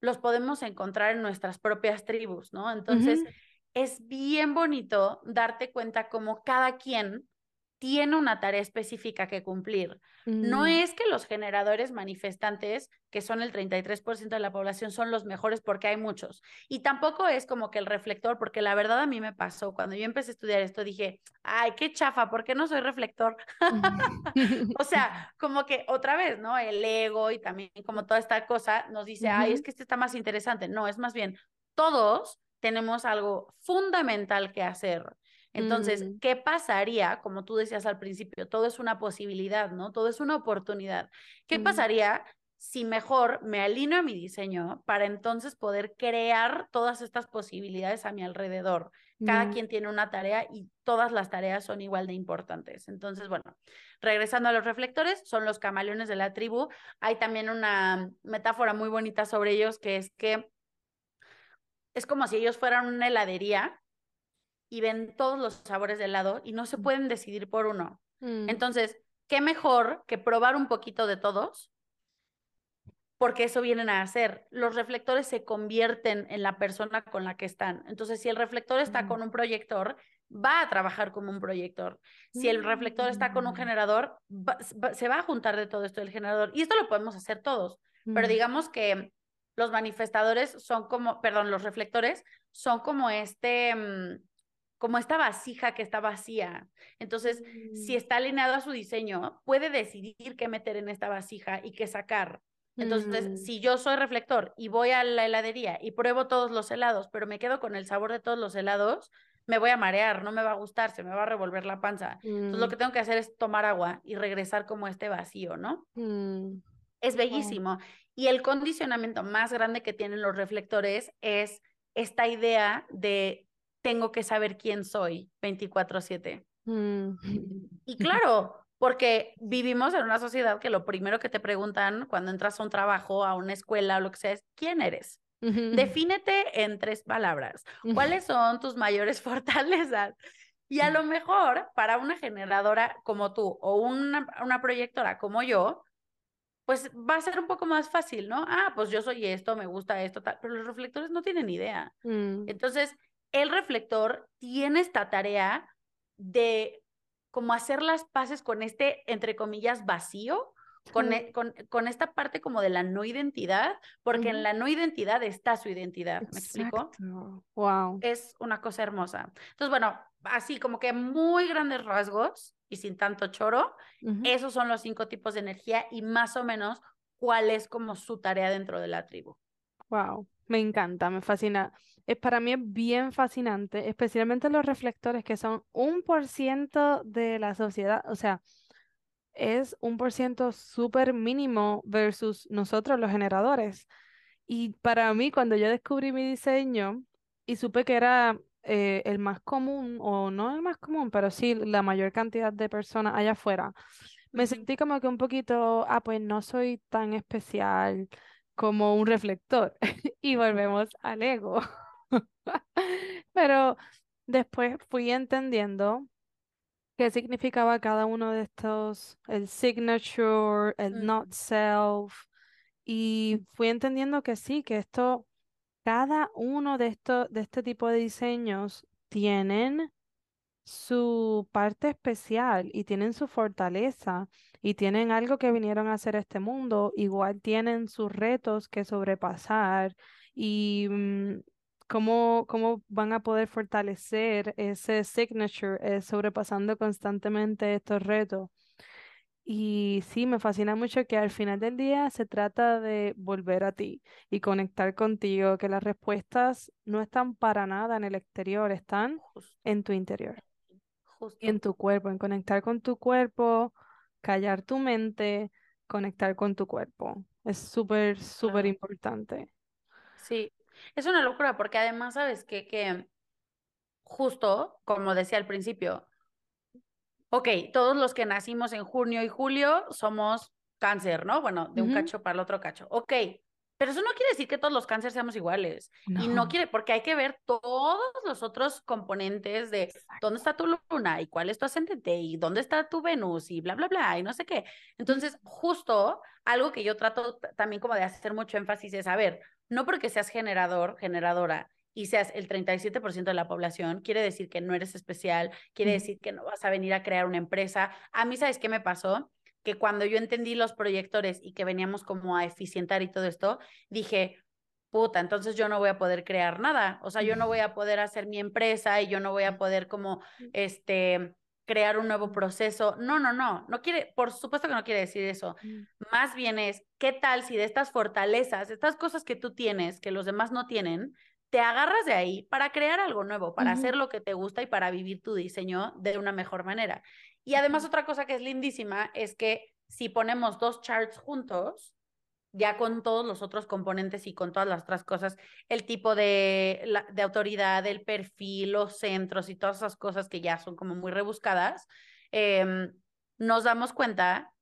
los podemos encontrar en nuestras propias tribus, ¿no? Entonces, es bien bonito darte cuenta cómo cada quien tiene una tarea específica que cumplir. No es que los generadores manifestantes, que son el 33% de la población, son los mejores porque hay muchos. Y tampoco es como que el reflector, porque la verdad a mí me pasó, cuando yo empecé a estudiar esto, dije, ay, qué chafa, ¿por qué no soy reflector? o sea, como que otra vez, ¿no? El ego y también como toda esta cosa nos dice, ay, es que este está más interesante. No, es más bien, todos tenemos algo fundamental que hacer entonces, mm. ¿qué pasaría? Como tú decías al principio, todo es una posibilidad, ¿no? Todo es una oportunidad. ¿Qué mm. pasaría si mejor me alineo a mi diseño para entonces poder crear todas estas posibilidades a mi alrededor? Cada mm. quien tiene una tarea y todas las tareas son igual de importantes. Entonces, bueno, regresando a los reflectores, son los camaleones de la tribu. Hay también una metáfora muy bonita sobre ellos que es que es como si ellos fueran una heladería y ven todos los sabores de helado y no se mm. pueden decidir por uno. Mm. Entonces, ¿qué mejor que probar un poquito de todos? Porque eso vienen a hacer. Los reflectores se convierten en la persona con la que están. Entonces, si el reflector está mm. con un proyector, va a trabajar como un proyector. Si el reflector está con un generador, se va a juntar de todo esto el generador. Y esto lo podemos hacer todos. Pero digamos que los manifestadores son como, perdón, los reflectores son como este, como esta vasija que está vacía. Entonces, si mm. está alineado a su diseño, puede decidir qué meter en esta vasija y qué sacar. Entonces, mm. si yo soy reflector y voy a la heladería y pruebo todos los helados, pero me quedo con el sabor de todos los helados, me voy a marear, no me va a gustar, se me va a revolver la panza. Entonces, lo mm. que tengo que hacer es tomar agua y regresar como este vacío, ¿no? Es bellísimo. Y el condicionamiento más grande que tienen los reflectores es esta idea de tengo que saber quién soy 24/7. Mm. Y claro, porque vivimos en una sociedad que lo primero que te preguntan cuando entras a un trabajo, a una escuela o lo que sea es, ¿quién eres? Defínete en tres palabras. ¿Cuáles son tus mayores fortalezas? Y a lo mejor para una generadora como tú o una, una proyectora como yo, pues va a ser un poco más fácil, ¿no? Ah, pues yo soy esto, me gusta esto, tal, pero los reflectores no tienen idea. Mm. Entonces, el reflector tiene esta tarea de como hacer las paces con este, entre comillas, vacío, con, e, con, con, esta parte como de la no identidad, porque en la no identidad está su identidad, ¿me explico? Wow. Es una cosa hermosa. Entonces, bueno, así como que muy grandes rasgos y sin tanto choro, esos son los cinco tipos de energía y más o menos cuál es como su tarea dentro de la tribu. Wow, me encanta, me fascina es, para mí es bien fascinante, especialmente los reflectores que son un por ciento de la sociedad, o sea, es un por ciento súper mínimo versus nosotros los generadores. Y para mí, cuando yo descubrí mi diseño y supe que era eh, el más común, o no el más común, pero sí la mayor cantidad de personas allá afuera, me sentí como que un poquito, ah, pues no soy tan especial como un reflector. y volvemos al ego. Pero después fui entendiendo qué significaba cada uno de estos, el signature, el not self, y fui entendiendo que sí, que esto, cada uno de estos, de este tipo de diseños tienen su parte especial y tienen su fortaleza y tienen algo que vinieron a hacer este mundo, igual tienen sus retos que sobrepasar y mm, cómo, cómo van a poder fortalecer ese signature eh, sobrepasando constantemente estos retos. Y sí, me fascina mucho que al final del día se trata de volver a ti y conectar contigo, que las respuestas no están para nada en el exterior, están Justo, en tu interior justo. en tu cuerpo, en conectar con tu cuerpo, callar tu mente, conectar con tu cuerpo. Es súper, súper importante. Sí, es una locura porque además, ¿sabes qué? Que justo, como decía al principio, ok, todos los que nacimos en junio y julio somos cáncer, ¿no? Bueno, de un cacho para el otro cacho. Ok, pero eso no quiere decir que todos los cánceres seamos iguales. Y no quiere, porque hay que ver todos los otros componentes de dónde está tu luna y cuál es tu ascendente y dónde está tu Venus y bla, bla, bla, y no sé qué. Entonces, justo algo que yo trato también como de hacer mucho énfasis es, a ver, no porque seas generador, generadora y seas el 37% de la población, quiere decir que no eres especial, quiere decir que no vas a venir a crear una empresa. A mí, ¿sabes qué me pasó? Que cuando yo entendí los proyectores y que veníamos como a eficientar y todo esto, dije, puta, entonces yo no voy a poder crear nada, o sea, yo no voy a poder hacer mi empresa y yo no voy a poder como, este, crear un nuevo proceso. No, no, no, no quiere, por supuesto que no quiere decir eso. Más bien es, ¿qué tal si de estas fortalezas, estas cosas que tú tienes, que los demás no tienen, te agarras de ahí para crear algo nuevo, para hacer lo que te gusta y para vivir tu diseño de una mejor manera? Y además otra cosa que es lindísima es que si ponemos dos charts juntos, ya con todos los otros componentes y con todas las otras cosas, el tipo de, la, de autoridad, el perfil, los centros y todas esas cosas que ya son como muy rebuscadas, eh, nos damos cuenta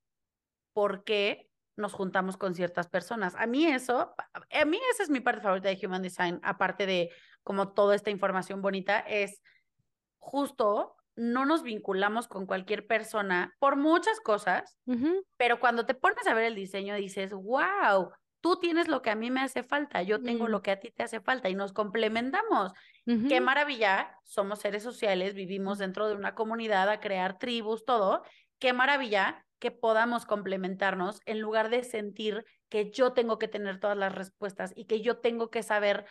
por qué nos juntamos con ciertas personas. A mí eso, a mí esa es mi parte favorita de Human Design, aparte de como toda esta información bonita, es justo no nos vinculamos con cualquier persona por muchas cosas, pero cuando te pones a ver el diseño dices, wow, tú tienes lo que a mí me hace falta, yo tengo Mm. lo que a ti te hace falta y nos complementamos. Qué maravilla, somos seres sociales, vivimos dentro de una comunidad a crear tribus, todo. Qué maravilla que podamos complementarnos en lugar de sentir que yo tengo que tener todas las respuestas y que yo tengo que saber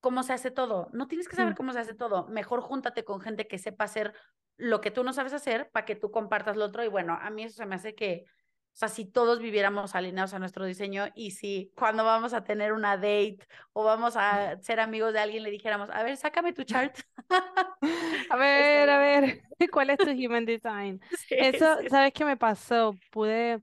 cómo se hace todo. No tienes que saber cómo se hace todo. Mejor júntate con gente que sepa hacer lo que tú no sabes hacer para que tú compartas lo otro. Y bueno, a mí eso se me hace que, o sea, si todos viviéramos alineados a nuestro diseño y si cuando vamos a tener una date o vamos a ser amigos de alguien le dijéramos, a ver, sácame tu chart. A ver, a ver, ¿cuál es tu human design? Sí, Eso, sí. ¿sabes qué me pasó? Pude,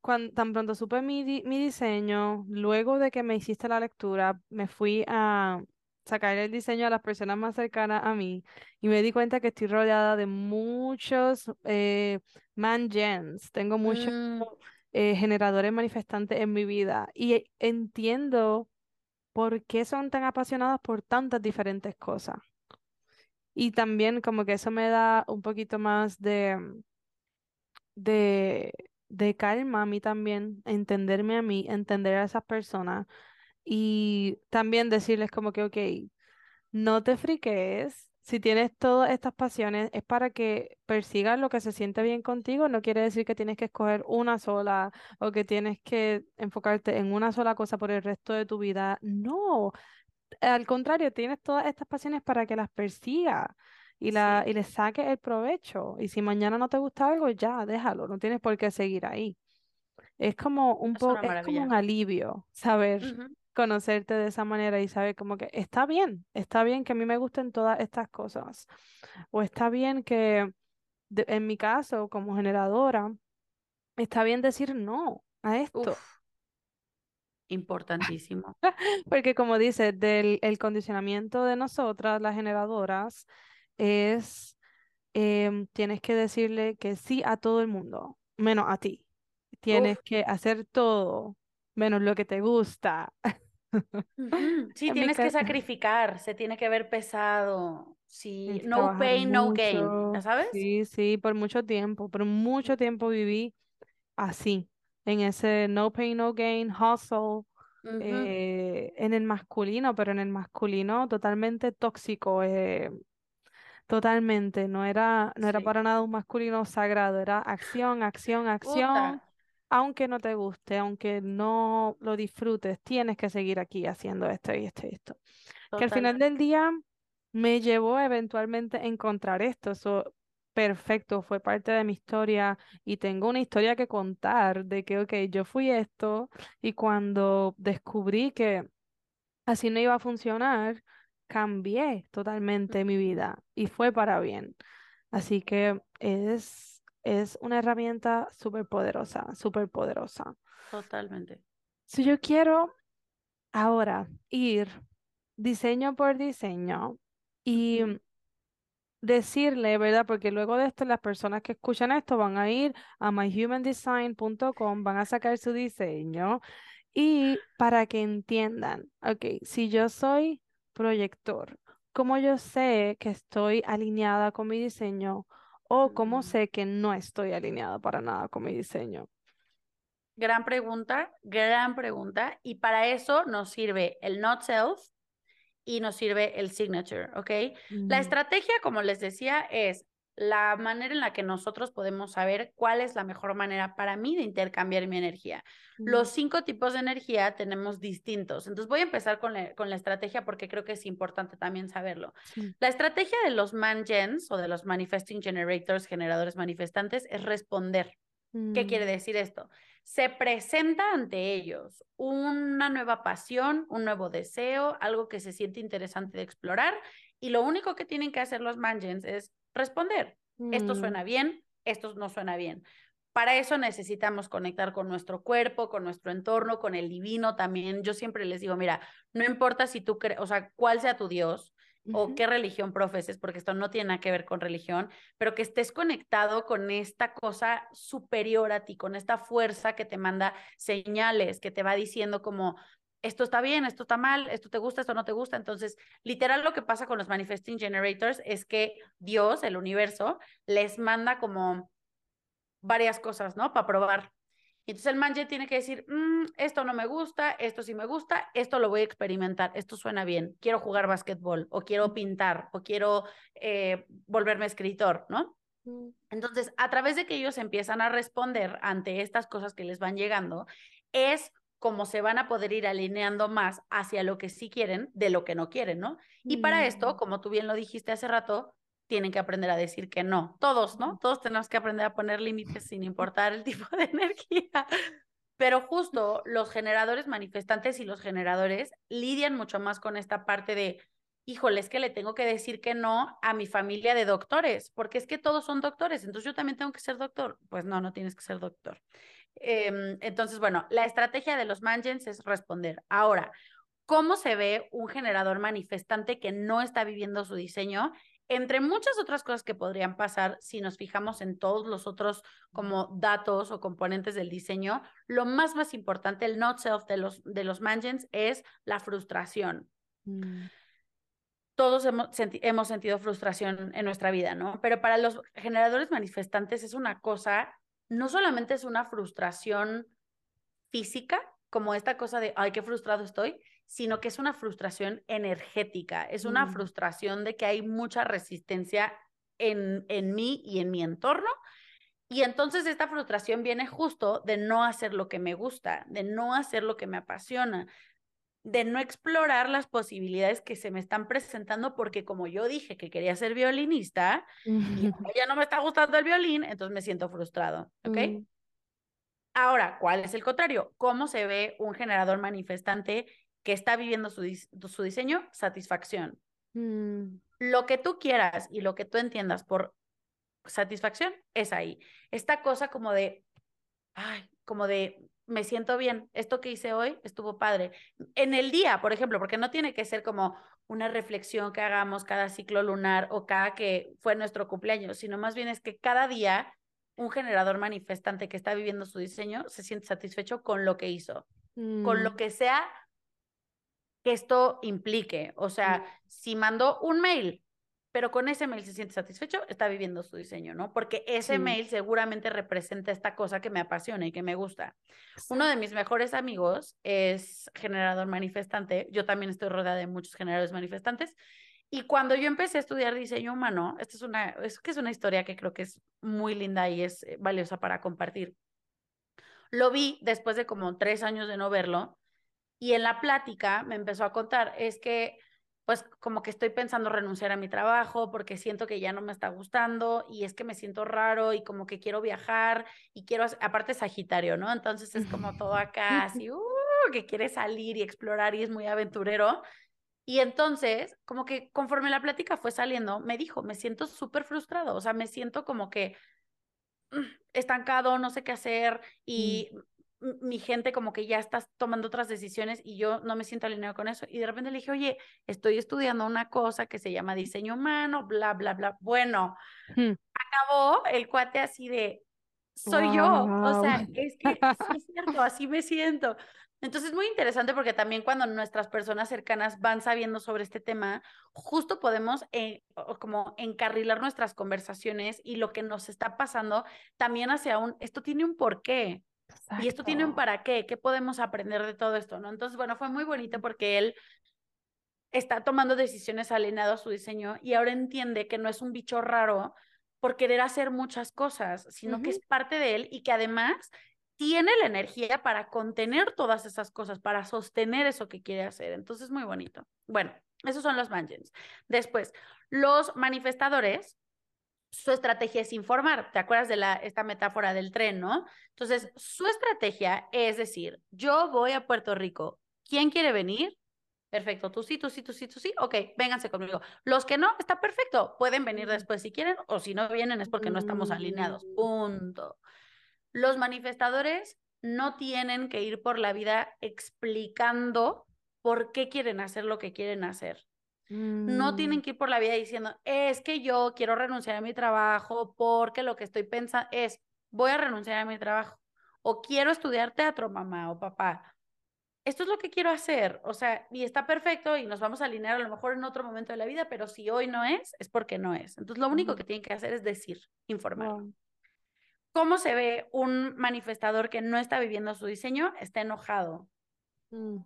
cuando, tan pronto supe mi, mi diseño, luego de que me hiciste la lectura, me fui a sacar el diseño a las personas más cercanas a mí y me di cuenta que estoy rodeada de muchos eh, man gens, tengo muchos Mm, eh, generadores manifestantes en mi vida y entiendo por qué son tan apasionados por tantas diferentes cosas. Y también como que eso me da un poquito más de, de, de calma a mí también, entenderme a mí, entender a esas personas y también decirles como que, ok, no te friques. Si tienes todas estas pasiones, es para que persigas lo que se siente bien contigo. No quiere decir que tienes que escoger una sola o que tienes que enfocarte en una sola cosa por el resto de tu vida. No, al contrario, tienes todas estas pasiones para que las persigas y, la, sí, y les saques el provecho. Y si mañana no te gusta algo, ya, déjalo, no tienes por qué seguir ahí. Es como un es po, una es como un alivio saber conocerte de esa manera y saber como que está bien, está bien que a mí me gusten todas estas cosas. O está bien que, de- en mi caso, como generadora, está bien decir no a esto. Uf, importantísimo. Porque como dice, del el condicionamiento de nosotras, las generadoras, es em, tienes que decirle que sí a todo el mundo, menos a ti. Tienes Uf, que hacer todo, menos lo que te gusta. Sí, tienes que sacrificar, se tiene que ver pesado. Sí, no pain, no gain, ¿ya mucho. sabes? Sí, sí, por mucho tiempo, por mucho tiempo viví así, en ese no pain, no gain, hustle. Eh, en el masculino, pero en el masculino totalmente tóxico, eh, totalmente, no era, no era para nada un masculino sagrado, era acción, acción, Puta, acción, aunque no te guste, aunque no lo disfrutes, tienes que seguir aquí haciendo esto y esto y esto. que al final del día me llevó eventualmente a encontrar esto. Eso, perfecto, fue parte de mi historia y tengo una historia que contar de que, ok, yo fui esto y cuando descubrí que así no iba a funcionar, cambié totalmente mi vida y fue para bien. Así que es, es una herramienta súper poderosa, súper poderosa. Totalmente. Si yo quiero ahora ir diseño por diseño y decirle, ¿verdad? Porque luego de esto las personas que escuchan esto van a ir a myhumandesign.com, van a sacar su diseño y para que entiendan, ok, si yo soy proyector, ¿cómo yo sé que estoy alineada con mi diseño o cómo sé que no estoy alineada para nada con mi diseño? Gran pregunta, gran pregunta. Y para eso nos sirve el not self y nos sirve el signature, ¿ok? La estrategia, como les decía, es la manera en la que nosotros podemos saber cuál es la mejor manera para mí de intercambiar mi energía. Los cinco tipos de energía tenemos distintos. Entonces voy a empezar con la, con la estrategia porque creo que es importante también saberlo. La estrategia de los mangens o de los manifesting generators, generadores manifestantes, es responder. ¿Qué quiere decir esto? Se presenta ante ellos una nueva pasión, un nuevo deseo, algo que se siente interesante de explorar y lo único que tienen que hacer los mangens es responder. Esto Mm, suena bien, esto no suena bien. Para eso necesitamos conectar con nuestro cuerpo, con nuestro entorno, con el divino también. Yo siempre les digo, mira, no importa si tú crees, o sea, cuál sea tu Dios o qué religión profeses, porque esto no tiene nada que ver con religión, pero que estés conectado con esta cosa superior a ti, con esta fuerza que te manda señales, que te va diciendo como, esto está bien, esto está mal, esto te gusta, esto no te gusta. Entonces, literal lo que pasa con los manifesting generators es que Dios, el universo, les manda como varias cosas, ¿no? Para probar. Y entonces el manje tiene que decir, mm, esto no me gusta, esto sí me gusta, esto lo voy a experimentar, esto suena bien, quiero jugar básquetbol, o quiero pintar, o quiero eh, volverme escritor, ¿no? mm, Entonces, a través de que ellos empiezan a responder ante estas cosas que les van llegando, es como se van a poder ir alineando más hacia lo que sí quieren de lo que no quieren, ¿no? Y para esto, mm, como tú bien lo dijiste hace rato, tienen que aprender a decir que no. Todos, ¿no? Todos tenemos que aprender a poner límites sin importar el tipo de energía. Pero justo los generadores manifestantes y los generadores lidian mucho más con esta parte de, híjole, es que le tengo que decir que no a mi familia de doctores, porque es que todos son doctores, entonces yo también tengo que ser doctor. Pues no, no tienes que ser doctor. Eh, entonces, bueno, la estrategia de los mangens es responder. Ahora, ¿cómo se ve un generador manifestante que no está viviendo su diseño? Entre muchas otras cosas que podrían pasar si nos fijamos en todos los otros como datos o componentes del diseño, lo más más importante, el not self de los, de los mangens es la frustración. mm, Todos hemos, senti hemos sentido frustración en nuestra vida, ¿no? Pero para los generadores manifestantes es una cosa, no solamente es una frustración física, como esta cosa de, ay, qué frustrado estoy, sino que es una frustración energética, es una mm, frustración de que hay mucha resistencia en, en mí y en mi entorno. Y entonces esta frustración viene justo de no hacer lo que me gusta, de no hacer lo que me apasiona, de no explorar las posibilidades que se me están presentando, porque como yo dije que quería ser violinista y ya no me está gustando el violín, entonces me siento frustrado, ¿ok? mm, Ahora, ¿cuál es el contrario? ¿Cómo se ve un generador manifestante que está viviendo su, dis su diseño? Satisfacción. mm, Lo que tú quieras y lo que tú entiendas por satisfacción es ahí. Esta cosa como de, ay, como de, me siento bien, esto que hice hoy estuvo padre. En el día, por ejemplo, porque no tiene que ser como una reflexión que hagamos cada ciclo lunar o cada que fue nuestro cumpleaños, sino más bien es que cada día un generador manifestante que está viviendo su diseño se siente satisfecho con lo que hizo, con lo mm, que sea que esto implique. O sea, si mandó un mail, pero con ese mail se siente satisfecho, está viviendo su diseño, ¿no? Porque ese sí, mail seguramente representa esta cosa que me apasiona y que me gusta. Uno de mis mejores amigos es generador manifestante. Yo también estoy rodeada de muchos generadores manifestantes. Y cuando yo empecé a estudiar diseño humano, esta es una, es que es una historia que creo que es muy linda y es eh, valiosa para compartir. Lo vi después de como tres años de no verlo y en la plática me empezó a contar, es que pues como que estoy pensando renunciar a mi trabajo porque siento que ya no me está gustando y es que me siento raro y como que quiero viajar y quiero, aparte Sagitario, ¿no? Entonces es como todo acá así, uh, que quiere salir y explorar y es muy aventurero. Y entonces, como que conforme la plática fue saliendo, me dijo, me siento súper frustrado, o sea, me siento como que mm, estancado, no sé qué hacer y mi gente como que ya está tomando otras decisiones y yo no me siento alineado con eso. Y de repente le dije, oye, estoy estudiando una cosa que se llama diseño humano, bla, bla, bla. Bueno, hmm. acabó el cuate así de, soy yo. O sea, es que sí es cierto, así me siento. Entonces es muy interesante porque también cuando nuestras personas cercanas van sabiendo sobre este tema, justo podemos eh, como encarrilar nuestras conversaciones y lo que nos está pasando también hacia un, esto tiene un porqué. Y esto tiene un para qué, ¿qué podemos aprender de todo esto? ¿no? Entonces, bueno, fue muy bonito porque él está tomando decisiones alineadas a su diseño y ahora entiende que no es un bicho raro por querer hacer muchas cosas, sino que es parte de él y que además tiene la energía para contener todas esas cosas, para sostener eso que quiere hacer. Entonces, muy bonito. Bueno, esos son los mangens. Después, los manifestadores su estrategia es informar. ¿Te acuerdas de la, esta metáfora del tren, no? Entonces, su estrategia es decir, yo voy a Puerto Rico. ¿Quién quiere venir? Perfecto, tú sí, tú sí, tú sí, tú sí. Ok, vénganse conmigo. Los que no, está perfecto. Pueden venir después si quieren o si no vienen es porque no estamos alineados. Mm. Punto. Los manifestadores no tienen que ir por la vida explicando por qué quieren hacer lo que quieren hacer. No Mm, tienen que ir por la vida diciendo, es que yo quiero renunciar a mi trabajo porque lo que estoy pensando es, voy a renunciar a mi trabajo o quiero estudiar teatro, mamá o papá. Esto es lo que quiero hacer, o sea, y está perfecto y nos vamos a alinear a lo mejor en otro momento de la vida, pero si hoy no es, es porque no es. Entonces, lo único que tienen que hacer es decir, informar. wow, ¿Cómo se ve un manifestador que no está viviendo su diseño? Está enojado. mm,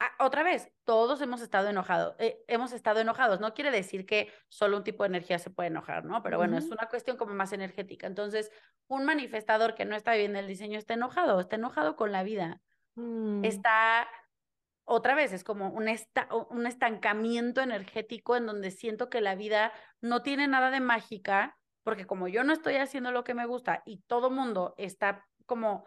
Ah, otra vez, todos hemos estado enojados, eh, hemos estado enojados. No quiere decir que solo un tipo de energía se puede enojar, ¿no? Pero bueno, es una cuestión como más energética. Entonces, un manifestador que no está viviendo el diseño está enojado, está enojado con la vida. mm, Está, otra vez, es como un, esta, un estancamiento energético en donde siento que la vida no tiene nada de mágica, porque como yo no estoy haciendo lo que me gusta y todo mundo está como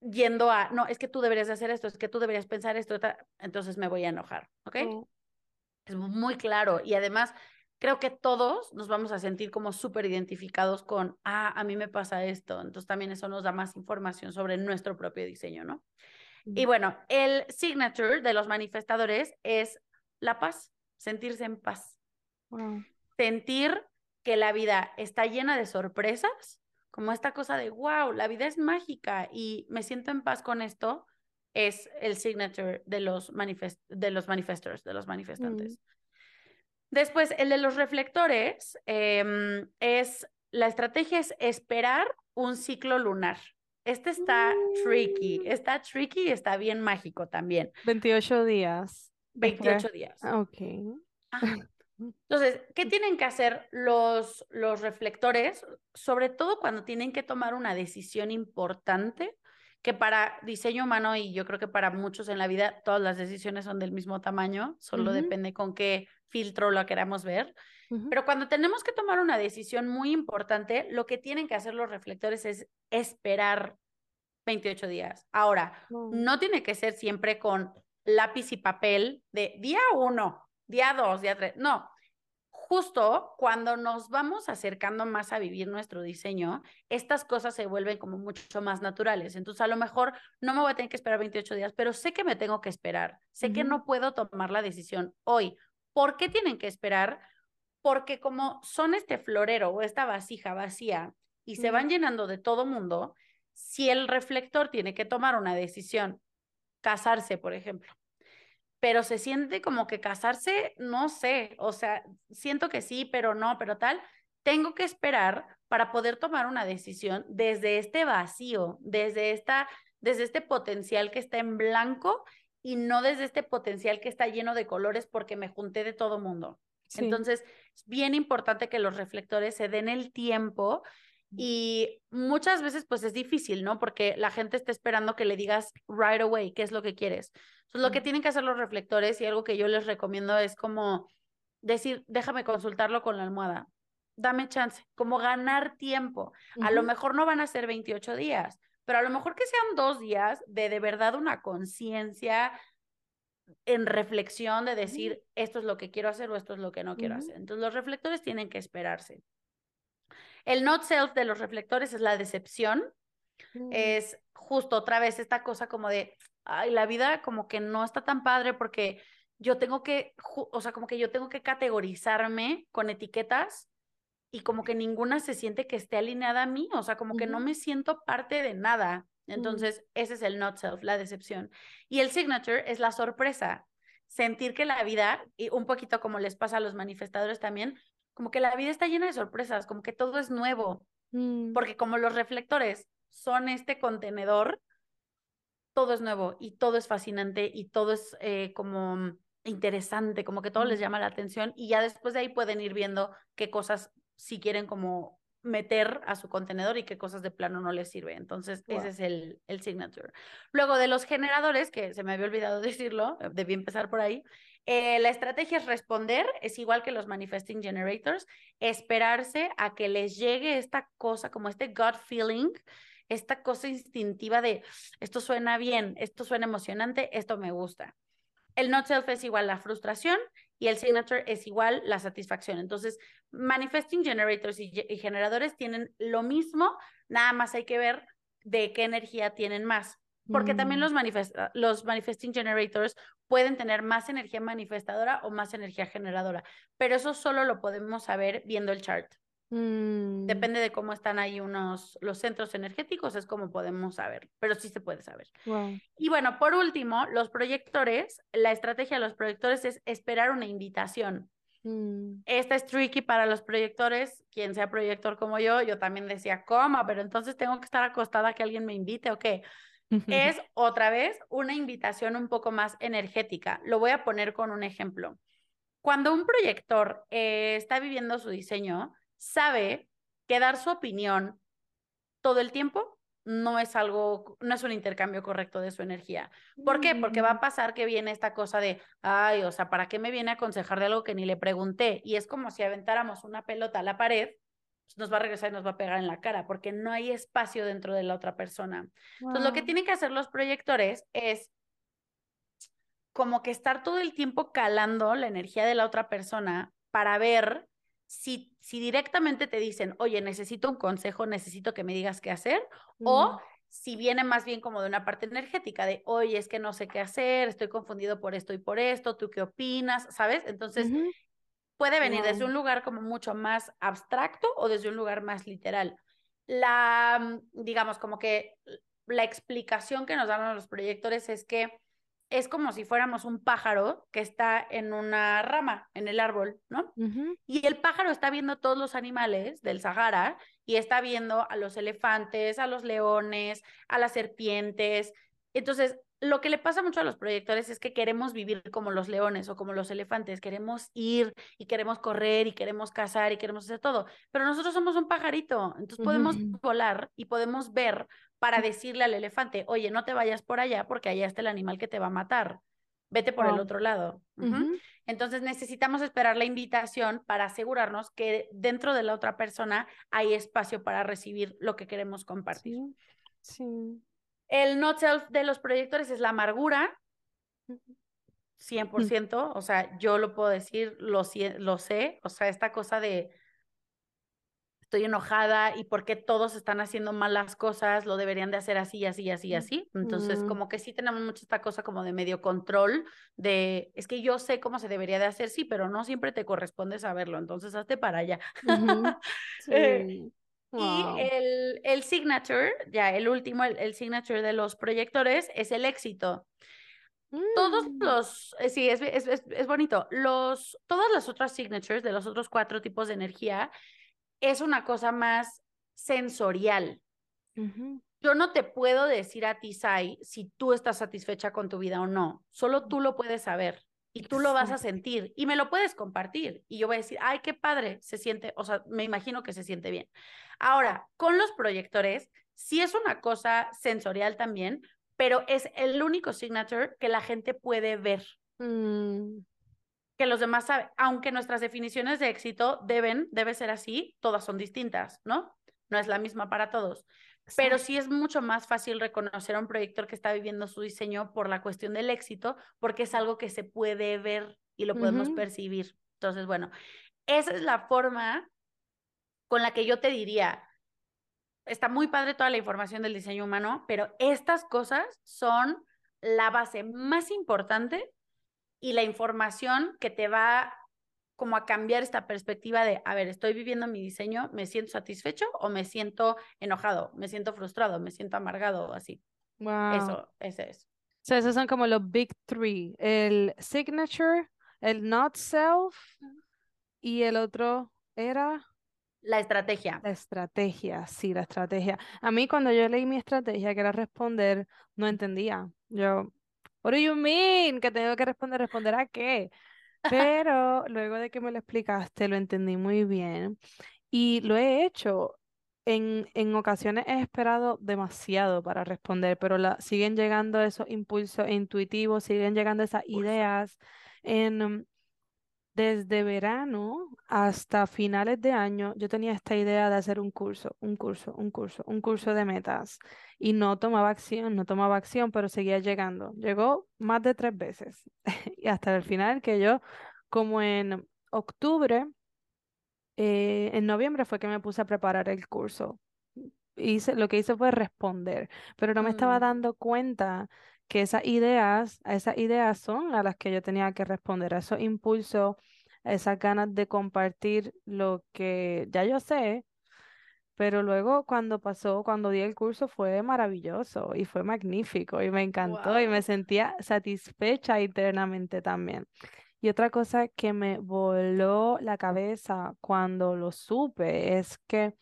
yendo a, no, es que tú deberías hacer esto, es que tú deberías pensar esto, entonces me voy a enojar, ¿ok? oh, Es muy claro y además creo que todos nos vamos a sentir como súper identificados con, ah, a mí me pasa esto, entonces también eso nos da más información sobre nuestro propio diseño, ¿no? Y bueno, el signature de los manifestadores es la paz, sentirse en paz, sentir que la vida está llena de sorpresas como esta cosa de, wow, la vida es mágica y me siento en paz con esto, es el signature de los, manifest de los manifestors, de los manifestantes. mm, Después, el de los reflectores eh, es, la estrategia es esperar un ciclo lunar. Este está tricky, mm, está tricky y está bien mágico también. 28 días. Espera, 28 días. ok. Ajá. Entonces, ¿qué tienen que hacer los, los reflectores? Sobre todo cuando tienen que tomar una decisión importante, que para diseño humano y yo creo que para muchos en la vida todas las decisiones son del mismo tamaño, solo depende con qué filtro lo queramos ver. Pero cuando tenemos que tomar una decisión muy importante, lo que tienen que hacer los reflectores es esperar 28 días. Ahora, no tiene que ser siempre con lápiz y papel de día uno, día dos, día tres. No, justo cuando nos vamos acercando más a vivir nuestro diseño, estas cosas se vuelven como mucho más naturales. Entonces, a lo mejor no me voy a tener que esperar 28 días, pero sé que me tengo que esperar. Sé que no puedo tomar la decisión hoy. ¿Por qué tienen que esperar? Porque como son este florero o esta vasija vacía y se van llenando de todo mundo, si el reflector tiene que tomar una decisión, casarse, por ejemplo, pero se siente como que casarse, no sé, o sea, siento que sí, pero no, pero tal, tengo que esperar para poder tomar una decisión desde este vacío, desde esta, desde este potencial que está en blanco y no desde este potencial que está lleno de colores porque me junté de todo mundo. Sí. Entonces, es bien importante que los reflectores se den el tiempo Y muchas veces pues es difícil, ¿no? Porque la gente está esperando que le digas right away qué es lo que quieres. Entonces lo que tienen que hacer los reflectores y algo que yo les recomiendo es como decir, déjame consultarlo con la almohada, dame chance, como ganar tiempo. A lo mejor no van a ser 28 días, pero a lo mejor que sean dos días de de verdad una conciencia en reflexión de decir, esto es lo que quiero hacer o esto es lo que no quiero hacer. Entonces los reflectores tienen que esperarse. El not self de los reflectores es la decepción. Mm. Es justo otra vez esta cosa como de, ay, la vida como que no está tan padre porque yo tengo que, o sea, como que yo tengo que categorizarme con etiquetas y como que ninguna se siente que esté alineada a mí, o sea, como que no me siento parte de nada. Mm. Entonces, ese es el not self, la decepción. Y el signature es la sorpresa, sentir que la vida, y un poquito como les pasa a los manifestadores también, como que la vida está llena de sorpresas, como que todo es nuevo, mm. porque como los reflectores son este contenedor, todo es nuevo y todo es fascinante y todo es eh, como interesante, como que todo les llama la atención y ya después de ahí pueden ir viendo qué cosas si quieren como meter a su contenedor y qué cosas de plano no les sirve. Entonces, ese es el, el signature. Luego de los generadores, que se me había olvidado decirlo, debí empezar por ahí, eh, la estrategia es responder, es igual que los manifesting generators, esperarse a que les llegue esta cosa, como este gut feeling, esta cosa instintiva de esto suena bien, esto suena emocionante, esto me gusta. El not self es igual la frustración y el signature es igual la satisfacción. Entonces, manifesting generators y, generadores tienen lo mismo, nada más hay que ver de qué energía tienen más. Porque también mm. los, los manifesting generators pueden tener más energía manifestadora o más energía generadora, pero eso solo lo podemos saber viendo el chart. Mm. Depende de cómo están ahí unos, los centros energéticos, es como podemos saber, pero sí se puede saber. Y bueno, por último, los proyectores, la estrategia de los proyectores es esperar una invitación. Mm. Esta es tricky para los proyectores, quien sea proyector como yo, yo también decía, ¿cómo? Pero entonces tengo que estar acostada a que alguien me invite o qué. Es otra vez una invitación un poco más energética. Lo voy a poner con un ejemplo. Cuando un proyector eh, está viviendo su diseño, sabe que dar su opinión todo el tiempo no es algo, no es un intercambio correcto de su energía. ¿Por qué? Porque va a mm. pasar que viene esta cosa de, ay, o sea, ¿para qué me viene a aconsejar de algo que ni le pregunté? Y es como si aventáramos una pelota a la pared, nos va a regresar y nos va a pegar en la cara, porque no hay espacio dentro de la otra persona. Entonces, lo que tienen que hacer los proyectores es como que estar todo el tiempo calando la energía de la otra persona para ver si, si directamente te dicen, oye, necesito un consejo, necesito que me digas qué hacer, o mm. si viene más bien como de una parte energética, de, oye, es que no sé qué hacer, estoy confundido por esto y por esto, ¿tú qué opinas? ¿Sabes? Entonces, puede venir desde un lugar como mucho más abstracto o desde un lugar más literal. La, mm, digamos, como que la explicación que nos dan los proyectores es que es como si fuéramos un pájaro que está en una rama, en el árbol, ¿no? Y el pájaro está viendo todos los animales del Sahara y está viendo a los elefantes, a los leones, a las serpientes. Entonces, lo que le pasa mucho a los proyectores es que queremos vivir como los leones o como los elefantes, queremos ir y queremos correr y queremos cazar y queremos hacer todo, pero nosotros somos un pajarito, entonces podemos volar y podemos ver para decirle al elefante, oye, no te vayas por allá porque allá está el animal que te va a matar, vete por el otro lado. Entonces necesitamos esperar la invitación para asegurarnos que dentro de la otra persona hay espacio para recibir lo que queremos compartir. sí. El not self de los proyectores es la amargura, 100%, o sea, yo lo puedo decir, lo, lo sé, o sea, esta cosa de estoy enojada y por qué todos están haciendo malas cosas, lo deberían de hacer así, así, así, así. Entonces, como que sí tenemos mucho esta cosa como de medio control, de, es que yo sé cómo se debería de hacer, sí, pero no siempre te corresponde saberlo, entonces hazte para allá. sí. Y el, el, signature, ya el último, el, signature de los proyectores es el éxito. Todos mm. los, eh, sí, es, es, es, bonito. Los, todas las otras signatures de los otros cuatro tipos de energía es una cosa más sensorial. Yo no te puedo decir a ti, Sai, si tú estás satisfecha con tu vida o no. Solo tú lo puedes saber. Y tú lo vas a sentir y me lo puedes compartir y yo voy a decir, ay, qué padre, se siente, o sea, me imagino que se siente bien. Ahora, con los proyectores, sí es una cosa sensorial también, pero es el único signature que la gente puede ver. Mm. Que los demás saben, aunque nuestras definiciones de éxito deben, debe ser así, todas son distintas, ¿no? No es la misma para todos. Pero sí es mucho más fácil reconocer a un proyector que está viviendo su diseño por la cuestión del éxito, porque es algo que se puede ver y lo podemos percibir. Entonces, bueno, esa es la forma con la que yo te diría, está muy padre toda la información del diseño humano, pero estas cosas son la base más importante y la información que te va como a cambiar esta perspectiva de, a ver, estoy viviendo mi diseño, me siento satisfecho o me siento enojado, me siento frustrado, me siento amargado, así. Wow. Eso, ese es. O sea, esos son como los big three, el signature, el not self y el otro era... La estrategia. La estrategia, sí, la estrategia. A mí cuando yo leí mi estrategia, que era responder, no entendía. Yo, what do you mean? Que tengo que responder, ¿responder a qué? Pero luego de que me lo explicaste, lo entendí muy bien y lo he hecho. En, en ocasiones he esperado demasiado para responder, pero la, siguen llegando esos impulsos intuitivos, siguen llegando esas ideas. En, desde verano hasta finales de año, yo tenía esta idea de hacer un curso, un curso, un curso, un curso de metas y no tomaba acción, no tomaba acción, pero seguía llegando. Llegó más de tres veces y hasta el final que yo, como en octubre, eh, en noviembre fue que me puse a preparar el curso. Hice, lo que hice fue responder, pero no me estaba Mm. dando cuenta que esas ideas, esas ideas son a las que yo tenía que responder, a esos impulsos, a esas ganas de compartir lo que ya yo sé, pero luego cuando pasó, cuando di el curso fue maravilloso y fue magnífico y me encantó y me sentía satisfecha internamente también. Y otra cosa que me voló la cabeza cuando lo supe es que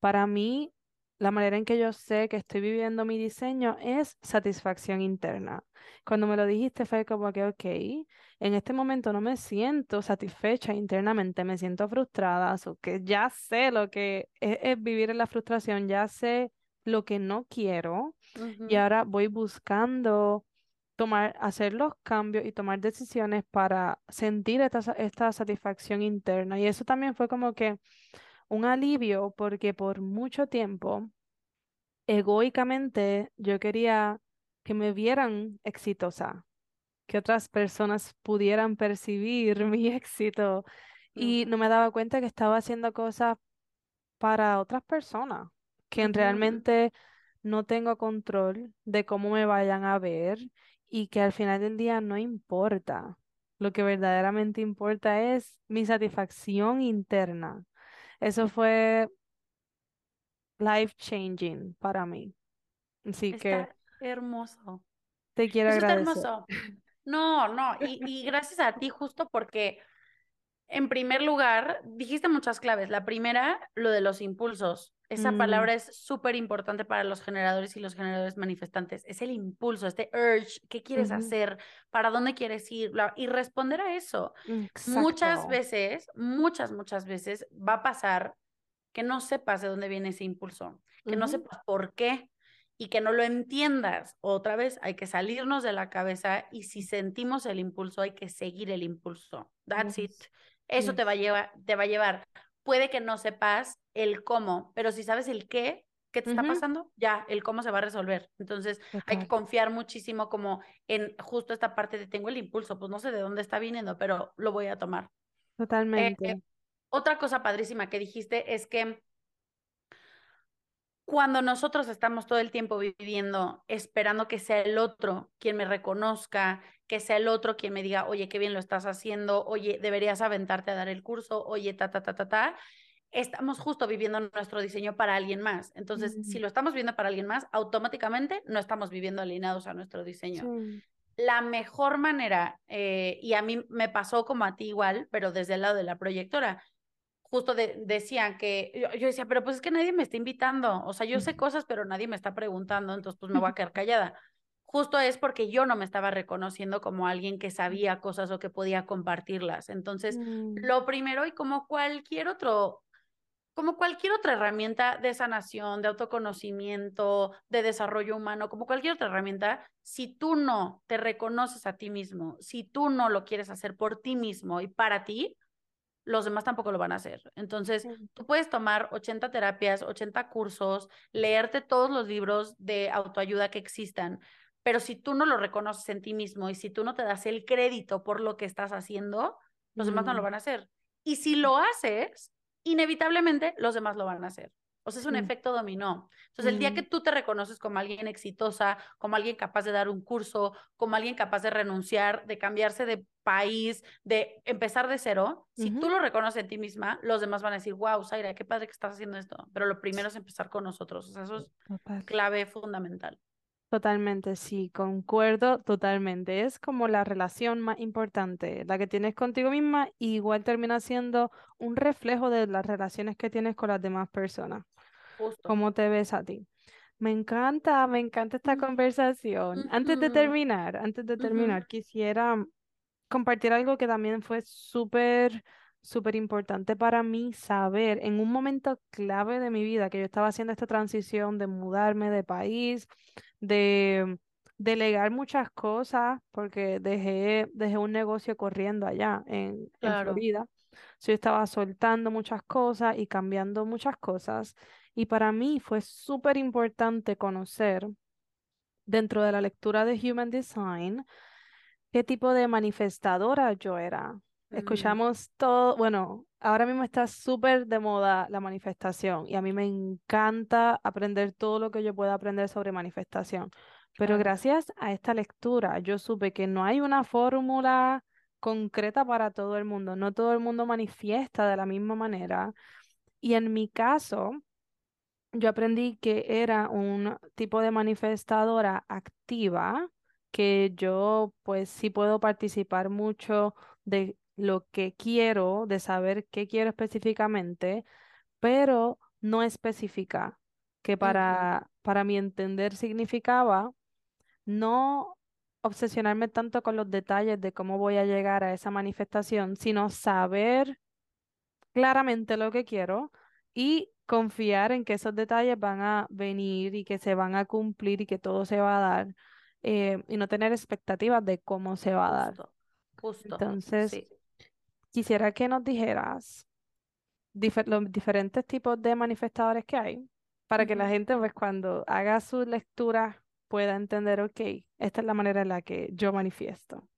para mí la manera en que yo sé que estoy viviendo mi diseño es satisfacción interna. Cuando me lo dijiste fue como que, ok, en este momento no me siento satisfecha internamente, me siento frustrada, so que ya sé lo que es, es vivir en la frustración, ya sé lo que no quiero y ahora voy buscando tomar, hacer los cambios y tomar decisiones para sentir esta satisfacción interna. Y eso también fue como que un alivio porque por mucho tiempo, egoicamente, yo quería que me vieran exitosa, que otras personas pudieran percibir mi éxito y no me daba cuenta que estaba haciendo cosas para otras personas, que realmente no tengo control de cómo me vayan a ver y que al final del día no importa. Lo que verdaderamente importa es mi satisfacción interna. Eso fue life changing para mí. Así que Está hermoso. te quiero Eso está agradecer. hermoso. No, no, y, y gracias a ti justo porque en primer lugar dijiste muchas claves. La primera, lo de los impulsos. Esa Mm, palabra es súper importante para los generadores y los generadores manifestantes. Es el impulso, este urge, ¿qué quieres hacer? ¿Para dónde quieres ir? Y responder a eso. Muchas veces, muchas, muchas veces va a pasar que no sepas de dónde viene ese impulso, que no sepas por qué y que no lo entiendas. Otra vez, hay que salirnos de la cabeza y si sentimos el impulso, hay que seguir el impulso. That's it. yes, Eso te va a llevar, te va a llevar. Puede que no sepas el cómo, pero si sabes el qué, ¿qué te está pasando? Ya, el cómo se va a resolver. Entonces, hay que confiar muchísimo como en justo esta parte de tengo el impulso, pues no sé de dónde está viniendo, pero lo voy a tomar. Eh, totalmente. otra cosa padrísima que dijiste es que cuando nosotros estamos todo el tiempo viviendo esperando que sea el otro quien me reconozca, que sea el otro quien me diga, oye, qué bien lo estás haciendo, oye, deberías aventarte a dar el curso, oye, ta, ta, ta, ta, ta, estamos justo viviendo nuestro diseño para alguien más. Entonces, si lo estamos viviendo para alguien más, automáticamente no estamos viviendo alineados a nuestro diseño. Sí. La mejor manera, eh, y a mí me pasó como a ti igual, pero desde el lado de la proyectora, justo de, decían que yo, yo, decía, pero pues es que nadie me está invitando, o sea, yo sé cosas, pero nadie me está preguntando, entonces pues me voy a quedar callada. justo es porque yo no me estaba reconociendo como alguien que sabía cosas o que podía compartirlas. Entonces, Mm, lo primero y como cualquier otro como cualquier otra herramienta de sanación, de autoconocimiento, de desarrollo humano, como cualquier otra herramienta, si tú no te reconoces a ti mismo, si tú no lo quieres hacer por ti mismo y para ti, los demás tampoco lo van a hacer. Entonces, sí. tú puedes tomar 80 terapias, 80 cursos, leerte todos los libros de autoayuda que existan, pero si tú no lo reconoces en ti mismo y si tú no te das el crédito por lo que estás haciendo, los demás no lo Mm, van a hacer. Y si lo haces, inevitablemente los demás lo van a hacer. O sea, es un sí. efecto dominó. Entonces, el día que Mm, tú te reconoces como alguien exitosa, como alguien capaz de dar un curso, como alguien capaz de renunciar, de cambiarse de país, de empezar de cero, si tú lo reconoces en ti misma, los demás van a decir, wow, Zaira, qué padre que estás haciendo esto. Pero lo primero es empezar con nosotros. O sea, eso es Total. clave fundamental. Totalmente, sí, concuerdo totalmente. Es como la relación más importante, la que tienes contigo misma, y igual termina siendo un reflejo de las relaciones que tienes con las demás personas. Justo. ¿Cómo te ves a ti? Me encanta, me encanta esta conversación. Antes de terminar, antes de terminar, quisiera compartir algo que también fue súper, súper importante para mí saber en un momento clave de mi vida que yo estaba haciendo esta transición de mudarme de país, de delegar muchas cosas, porque dejé, dejé un negocio corriendo allá en, en Claro. Florida. So, yo estaba soltando muchas cosas y cambiando muchas cosas. Y para mí fue súper importante conocer dentro de la lectura de Human Design qué tipo de manifestadora yo era. Mm, Escuchamos todo, bueno, ahora mismo está súper de moda la manifestación y a mí me encanta aprender todo lo que yo pueda aprender sobre manifestación. Pero claro. gracias a esta lectura yo supe que no hay una fórmula concreta para todo el mundo, no todo el mundo manifiesta de la misma manera. Y en mi caso, yo aprendí que era un tipo de manifestadora activa, que yo pues sí puedo participar mucho de lo que quiero, de saber qué quiero específicamente, pero no específica, que para, para mi entender significaba no obsesionarme tanto con los detalles de cómo voy a llegar a esa manifestación, sino saber claramente lo que quiero y confiar en que esos detalles van a venir y que se van a cumplir y que todo se va a dar eh, y no tener expectativas de cómo se va a dar. Justo, justo. Entonces, Sí. Quisiera que nos dijeras difer- los diferentes tipos de manifestadores que hay para que la gente, pues, cuando haga su lectura pueda entender, ok, esta es la manera en la que yo manifiesto.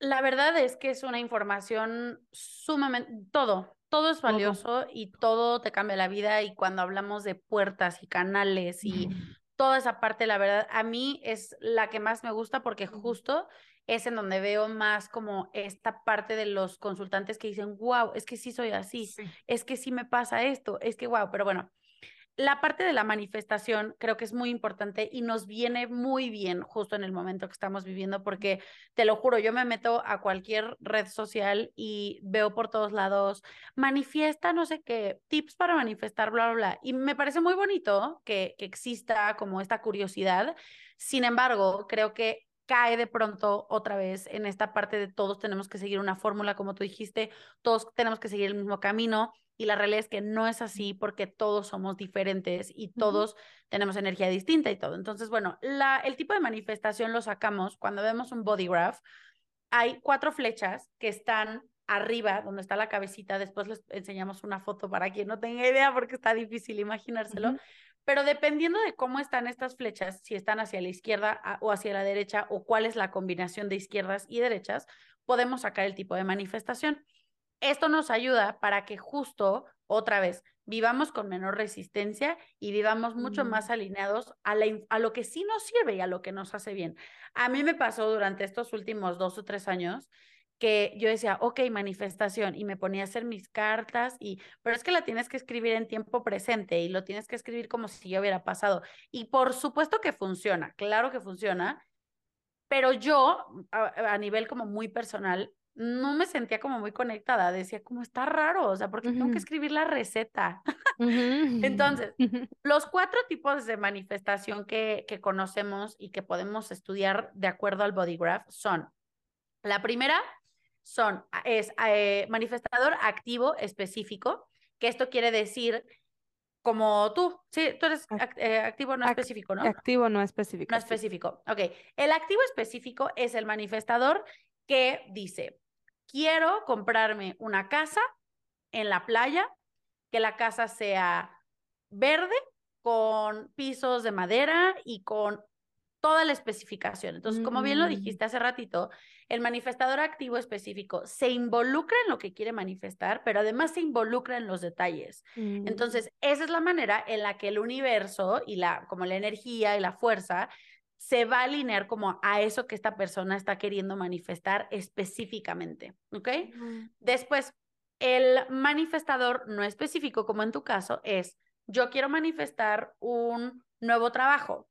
La verdad es que es una información sumamente, todo, todo es Todo. valioso y todo te cambia la vida y cuando hablamos de puertas y canales y toda esa parte, la verdad, a mí es la que más me gusta porque justo es en donde veo más como esta parte de los consultantes que dicen, wow, es que sí soy así, Sí. es que sí me pasa esto, es que wow, pero bueno, la parte de la manifestación creo que es muy importante y nos viene muy bien justo en el momento que estamos viviendo, porque te lo juro, yo me meto a cualquier red social y veo por todos lados, manifiesta, no sé qué, tips para manifestar, bla, bla, bla. Y me parece muy bonito que, que exista como esta curiosidad. Sin embargo, creo que cae de pronto otra vez en esta parte de todos tenemos que seguir una fórmula, como tú dijiste, todos tenemos que seguir el mismo camino y la realidad es que no es así porque todos somos diferentes y todos tenemos energía distinta y todo. Entonces, bueno, la, el tipo de manifestación lo sacamos cuando vemos un body graph. Hay cuatro flechas que están arriba, donde está la cabecita. Después les enseñamos una foto para quien no tenga idea porque está difícil imaginárselo. Pero dependiendo de cómo están estas flechas, si están hacia la izquierda o hacia la derecha o cuál es la combinación de izquierdas y derechas, podemos sacar el tipo de manifestación. Esto nos ayuda para que justo, otra vez, vivamos con menor resistencia y vivamos mucho mm, más alineados a, la, a, lo que sí nos sirve y a lo que nos hace bien. A mí me pasó durante estos últimos dos o tres años que yo decía, ok, manifestación, y me ponía a hacer mis cartas, y, pero es que la tienes que escribir en tiempo presente y lo tienes que escribir como si ya hubiera pasado. Y por supuesto que funciona, claro que funciona, pero yo, a, a, nivel como muy personal, no me sentía como muy conectada, decía como está raro, o sea, porque tengo que escribir la receta. Entonces, los cuatro tipos de manifestación que, que conocemos y que podemos estudiar de acuerdo al body graph son, la primera son, es eh, manifestador activo específico, que esto quiere decir como tú, sí, tú eres eh, activo no específico, ¿no? Activo no específico. No específico, ok. El activo específico es el manifestador que dice, quiero comprarme una casa en la playa, que la casa sea verde, con pisos de madera y con toda la especificación. Entonces, como bien lo mm. dijiste hace ratito, el manifestador activo específico se involucra en lo que quiere manifestar, pero además se involucra en los detalles. Mm. Entonces, esa es la manera en la que el universo y la, como la energía y la fuerza se va a alinear como a eso que esta persona está queriendo manifestar específicamente, ¿ok? Después, el manifestador no específico, como en tu caso, es yo quiero manifestar un nuevo trabajo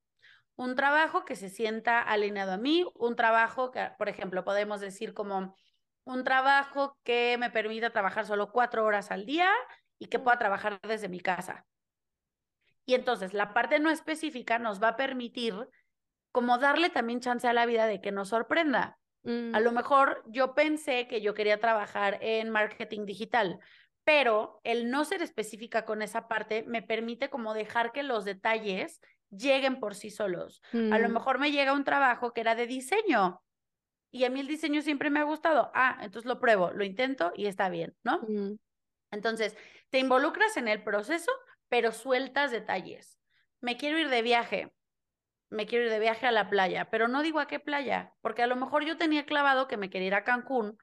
un trabajo que se sienta alineado a mí, un trabajo que, por ejemplo, podemos decir como un trabajo que me permita trabajar solo cuatro horas al día y que pueda trabajar desde mi casa. Y entonces la parte no específica nos va a permitir como darle también chance a la vida de que nos sorprenda. A lo mm. mejor yo pensé que yo quería trabajar en marketing digital, pero el no ser específica con esa parte me permite como dejar que los detalles lleguen por sí solos. A lo mm. mejor me llega un trabajo que era de diseño y a mí el diseño siempre me ha gustado. Ah, entonces lo pruebo, lo intento y está bien, ¿no? Mm. Entonces, te involucras en el proceso, pero sueltas detalles. Me quiero ir de viaje. Me quiero ir de viaje a la playa, pero no digo a qué playa, porque a lo mejor yo tenía clavado que me quería ir a Cancún,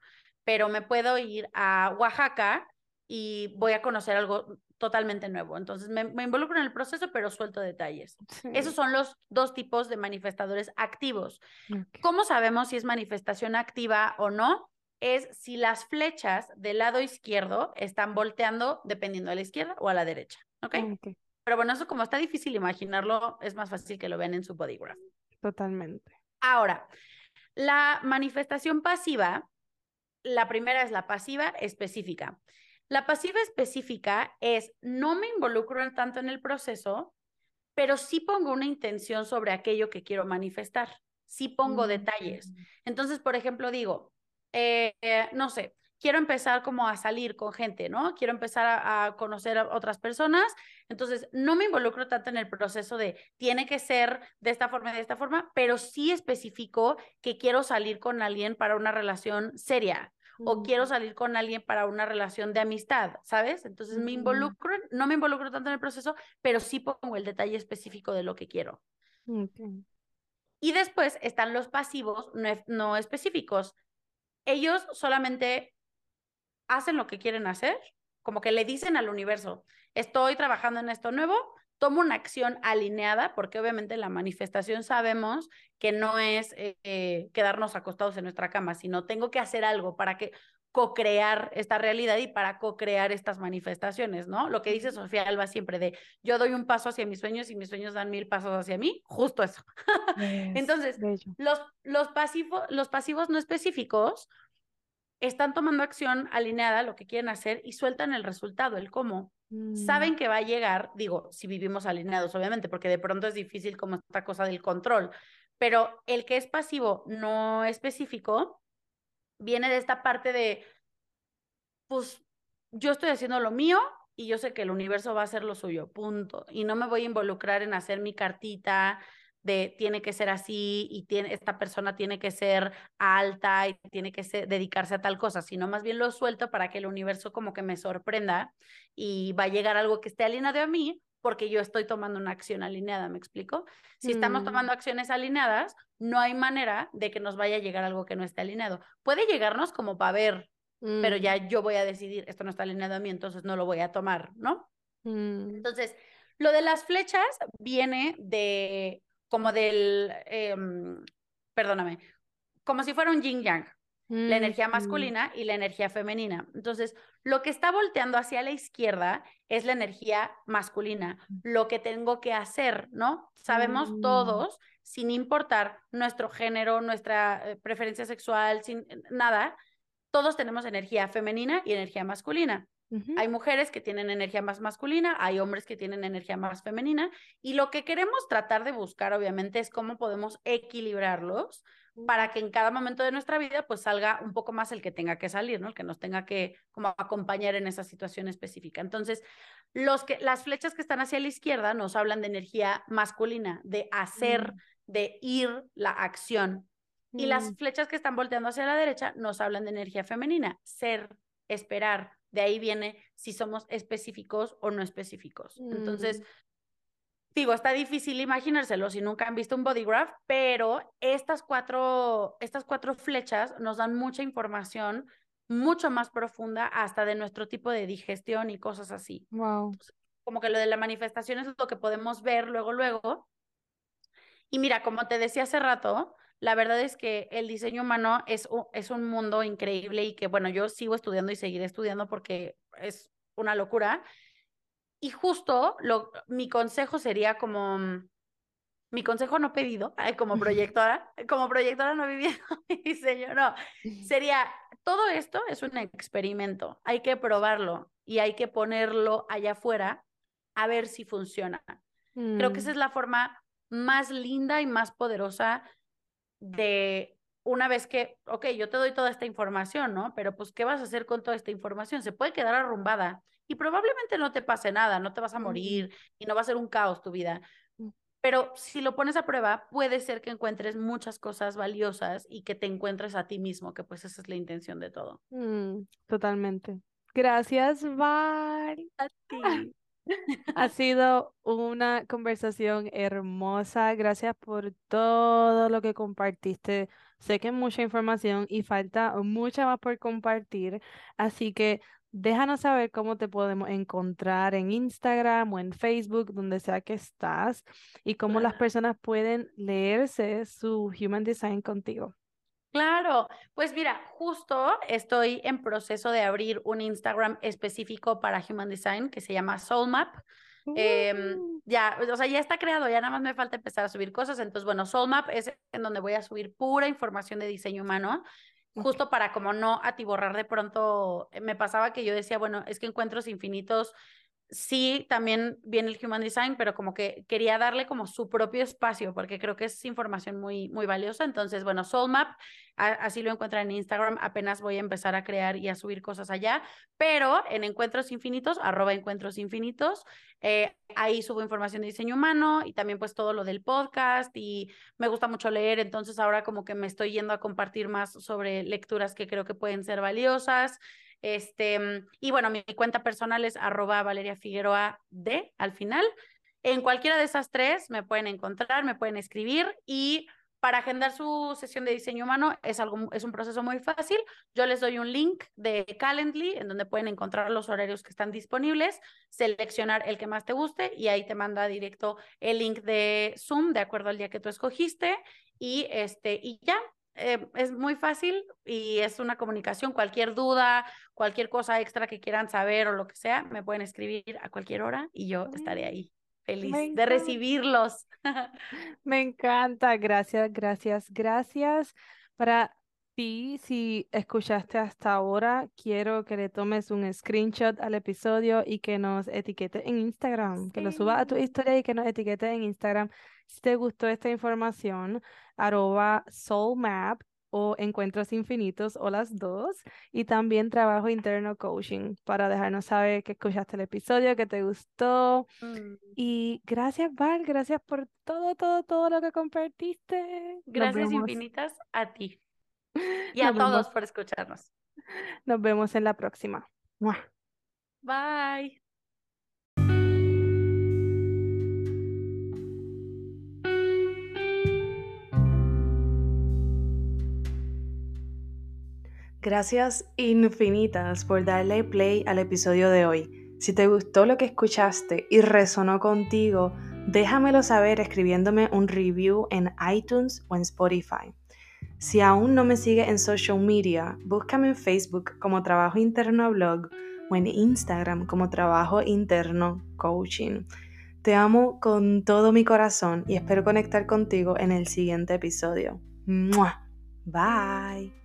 pero me puedo ir a Oaxaca y voy a conocer algo totalmente nuevo. Entonces me, involucro en el proceso, pero suelto detalles. Esos son los dos tipos de manifestadores activos. ¿Cómo sabemos si es manifestación activa o no? Es si las flechas del lado izquierdo están volteando dependiendo a la izquierda o a la derecha. ¿Ok? Pero bueno, eso como está difícil imaginarlo, es más fácil que lo vean en su body graph. Totalmente. Ahora, la manifestación pasiva, la primera es la pasiva específica. La pasiva específica es no me involucro tanto en el proceso, pero sí pongo una intención sobre aquello que quiero manifestar. Sí pongo detalles. Entonces, por ejemplo, digo, eh, no sé, quiero empezar como a salir con gente, ¿no? Quiero empezar a, conocer a otras personas. Entonces, no me involucro tanto en el proceso de tiene que ser de esta forma, de esta forma, pero sí especifico que quiero salir con alguien para una relación seria o quiero salir con alguien para una relación de amistad, ¿sabes? Entonces me involucro, no me involucro tanto en el proceso, pero sí pongo el detalle específico de lo que quiero. Y después están los pasivos no, específicos. Ellos solamente hacen lo que quieren hacer, como que le dicen al universo, estoy trabajando en esto nuevo, tomo una acción alineada, porque obviamente la manifestación sabemos que no es eh, eh, quedarnos acostados en nuestra cama, sino tengo que hacer algo para que co-crear esta realidad y para co-crear estas manifestaciones, ¿no? Lo que dice Sofía Alba siempre de yo doy un paso hacia mis sueños y mis sueños dan mil pasos hacia mí, justo eso. Entonces, los, los, pasivos, los pasivos no específicos están tomando acción alineada, lo que quieren hacer, y sueltan el resultado, el cómo. Mm. Saben que va a llegar, digo, si vivimos alineados, obviamente, porque de pronto es difícil como esta cosa del control, pero el que es pasivo, no específico, viene de esta parte de, pues yo estoy haciendo lo mío y yo sé que el universo va a hacer lo suyo, punto. Y no me voy a involucrar en hacer mi cartita, de tiene que ser así y tiene, esta persona tiene que ser alta y tiene que dedicarse a tal cosa, sino más bien lo suelto para que el universo como que me sorprenda y va a llegar algo que esté alineado a mí porque yo estoy tomando una acción alineada, ¿me explico? Si estamos mm. tomando acciones alineadas, no hay manera de que nos vaya a llegar algo que no esté alineado. Puede llegarnos como para ver, pero ya mm. yo voy a decidir, esto no está alineado a mí, entonces no lo voy a tomar, ¿no? Mm. Entonces, lo de las flechas viene de como del, em, perdóname, como si fuera un yin yang, la energía masculina y la energía femenina. Entonces, lo que está volteando hacia la izquierda es la energía masculina, lo que tengo que hacer, ¿no? Sabemos mm. todos, sin importar nuestro género, nuestra eh, preferencia sexual, sin nada, todos tenemos energía femenina y energía masculina. Hay mujeres que tienen energía más masculina, hay hombres que tienen energía más femenina y lo que queremos tratar de buscar obviamente es cómo podemos equilibrarlos para que en cada momento de nuestra vida pues salga un poco más el que tenga que salir, ¿no? El que nos tenga que como acompañar en esa situación específica. Entonces, los que las flechas que están hacia la izquierda nos hablan de energía masculina, de hacer, mm. de ir la acción. Y las mm. flechas que están volteando hacia la derecha nos hablan de energía femenina, ser, esperar, de ahí viene si somos específicos o no específicos. Entonces, mm. digo, está difícil imaginárselo si nunca han visto un body graph, pero estas cuatro, estas cuatro flechas nos dan mucha información mucho más profunda hasta de nuestro tipo de digestión y cosas así. Wow. como que lo de la manifestación es lo que podemos ver luego, luego. Y mira, como te decía hace rato, la verdad es que el diseño humano es un, es un mundo increíble y que, bueno, yo sigo estudiando y seguiré estudiando porque es una locura. Y justo lo, mi consejo sería como, mm, mi consejo no pedido, como proyectora, como proyectora no viviendo mi diseño, no, sería, todo esto es un experimento, hay que probarlo y hay que ponerlo allá afuera a ver si funciona. Creo que esa mm. es la forma más linda y más poderosa de una vez que, ok, yo te doy toda esta información, ¿no? Pero pues, ¿qué vas a hacer con toda esta información? Se puede quedar arrumbada y probablemente no te pase nada, no te vas a morir y no va a ser un caos tu vida. Mm. Pero si lo pones a prueba, puede ser que encuentres muchas cosas valiosas y que te encuentres a ti mismo, que pues esa es la intención de todo. Mm, totalmente. Gracias, Val. A ti. Ha sido una conversación hermosa. Gracias por todo lo que compartiste. Sé que mucha información y falta mucha más por compartir. Así que déjanos saber cómo te podemos encontrar en Instagram o en Facebook, donde sea que estás, y cómo las personas pueden leerse su Human Design contigo. Claro, pues mira, justo estoy en proceso de abrir un Instagram específico para Human Design que se llama Soulmap. Em, uh. ya, o sea, ya está creado, ya nada más me falta empezar a subir cosas. Entonces, bueno, Soulmap es en donde voy a subir pura información de diseño humano, justo para como no atiborrar de pronto. Me pasaba que yo decía, bueno, es que encuentros infinitos sí, también viene el Human Design, pero como que quería darle como su propio espacio, porque creo que es información muy, muy valiosa. Entonces, bueno, Soulmap, así lo encuentran en Instagram, apenas voy a empezar a crear y a subir cosas allá, pero en Encuentros Infinitos, arroba Encuentros Infinitos, eh, ahí subo información de diseño humano y también pues todo lo del podcast y me gusta mucho leer, entonces ahora como que me estoy yendo a compartir más sobre lecturas que creo que pueden ser valiosas. Este, mm, y bueno, mi, cuenta personal es arroba Valeria Figueroa D al final. En cualquiera de esas tres me pueden encontrar, me pueden escribir y para agendar su sesión de diseño humano es, algo, es un proceso muy fácil. Yo les doy un link de Calendly en donde pueden encontrar los horarios que están disponibles, seleccionar el que más te guste y ahí te manda directo el link de Zoom de acuerdo al día que tú escogiste y este y ya eh, es muy fácil y es una comunicación. Cualquier duda, cualquier cosa extra que quieran saber o lo que sea, me pueden escribir a cualquier hora y yo estaré ahí feliz de recibirlos. me encanta. Gracias, gracias, gracias. Para ti, si escuchaste hasta ahora, quiero que le tomes un screenshot al episodio y que nos etiquete en Instagram, que lo subas a tu historia y que nos etiquete en Instagram. Si te gustó esta información, arroba soulmap o encuentros infinitos o las dos. Y también trabajo interno coaching para dejarnos saber que escuchaste el episodio, que te gustó. Mm. Y gracias, Val, gracias por todo, todo, todo lo que compartiste. Gracias infinitas a ti. Y a todos por escucharnos. Nos vemos en la próxima. Bye. Gracias infinitas por darle play al episodio de hoy. Si te gustó lo que escuchaste y resonó contigo, déjamelo saber escribiéndome un review en iTunes o en Spotify. Si aún no me sigues en social media, búscame en Facebook como Trabajo Interno Blog o en Instagram como Trabajo Interno Coaching. Te amo con todo mi corazón y espero conectar contigo en el siguiente episodio. Bye.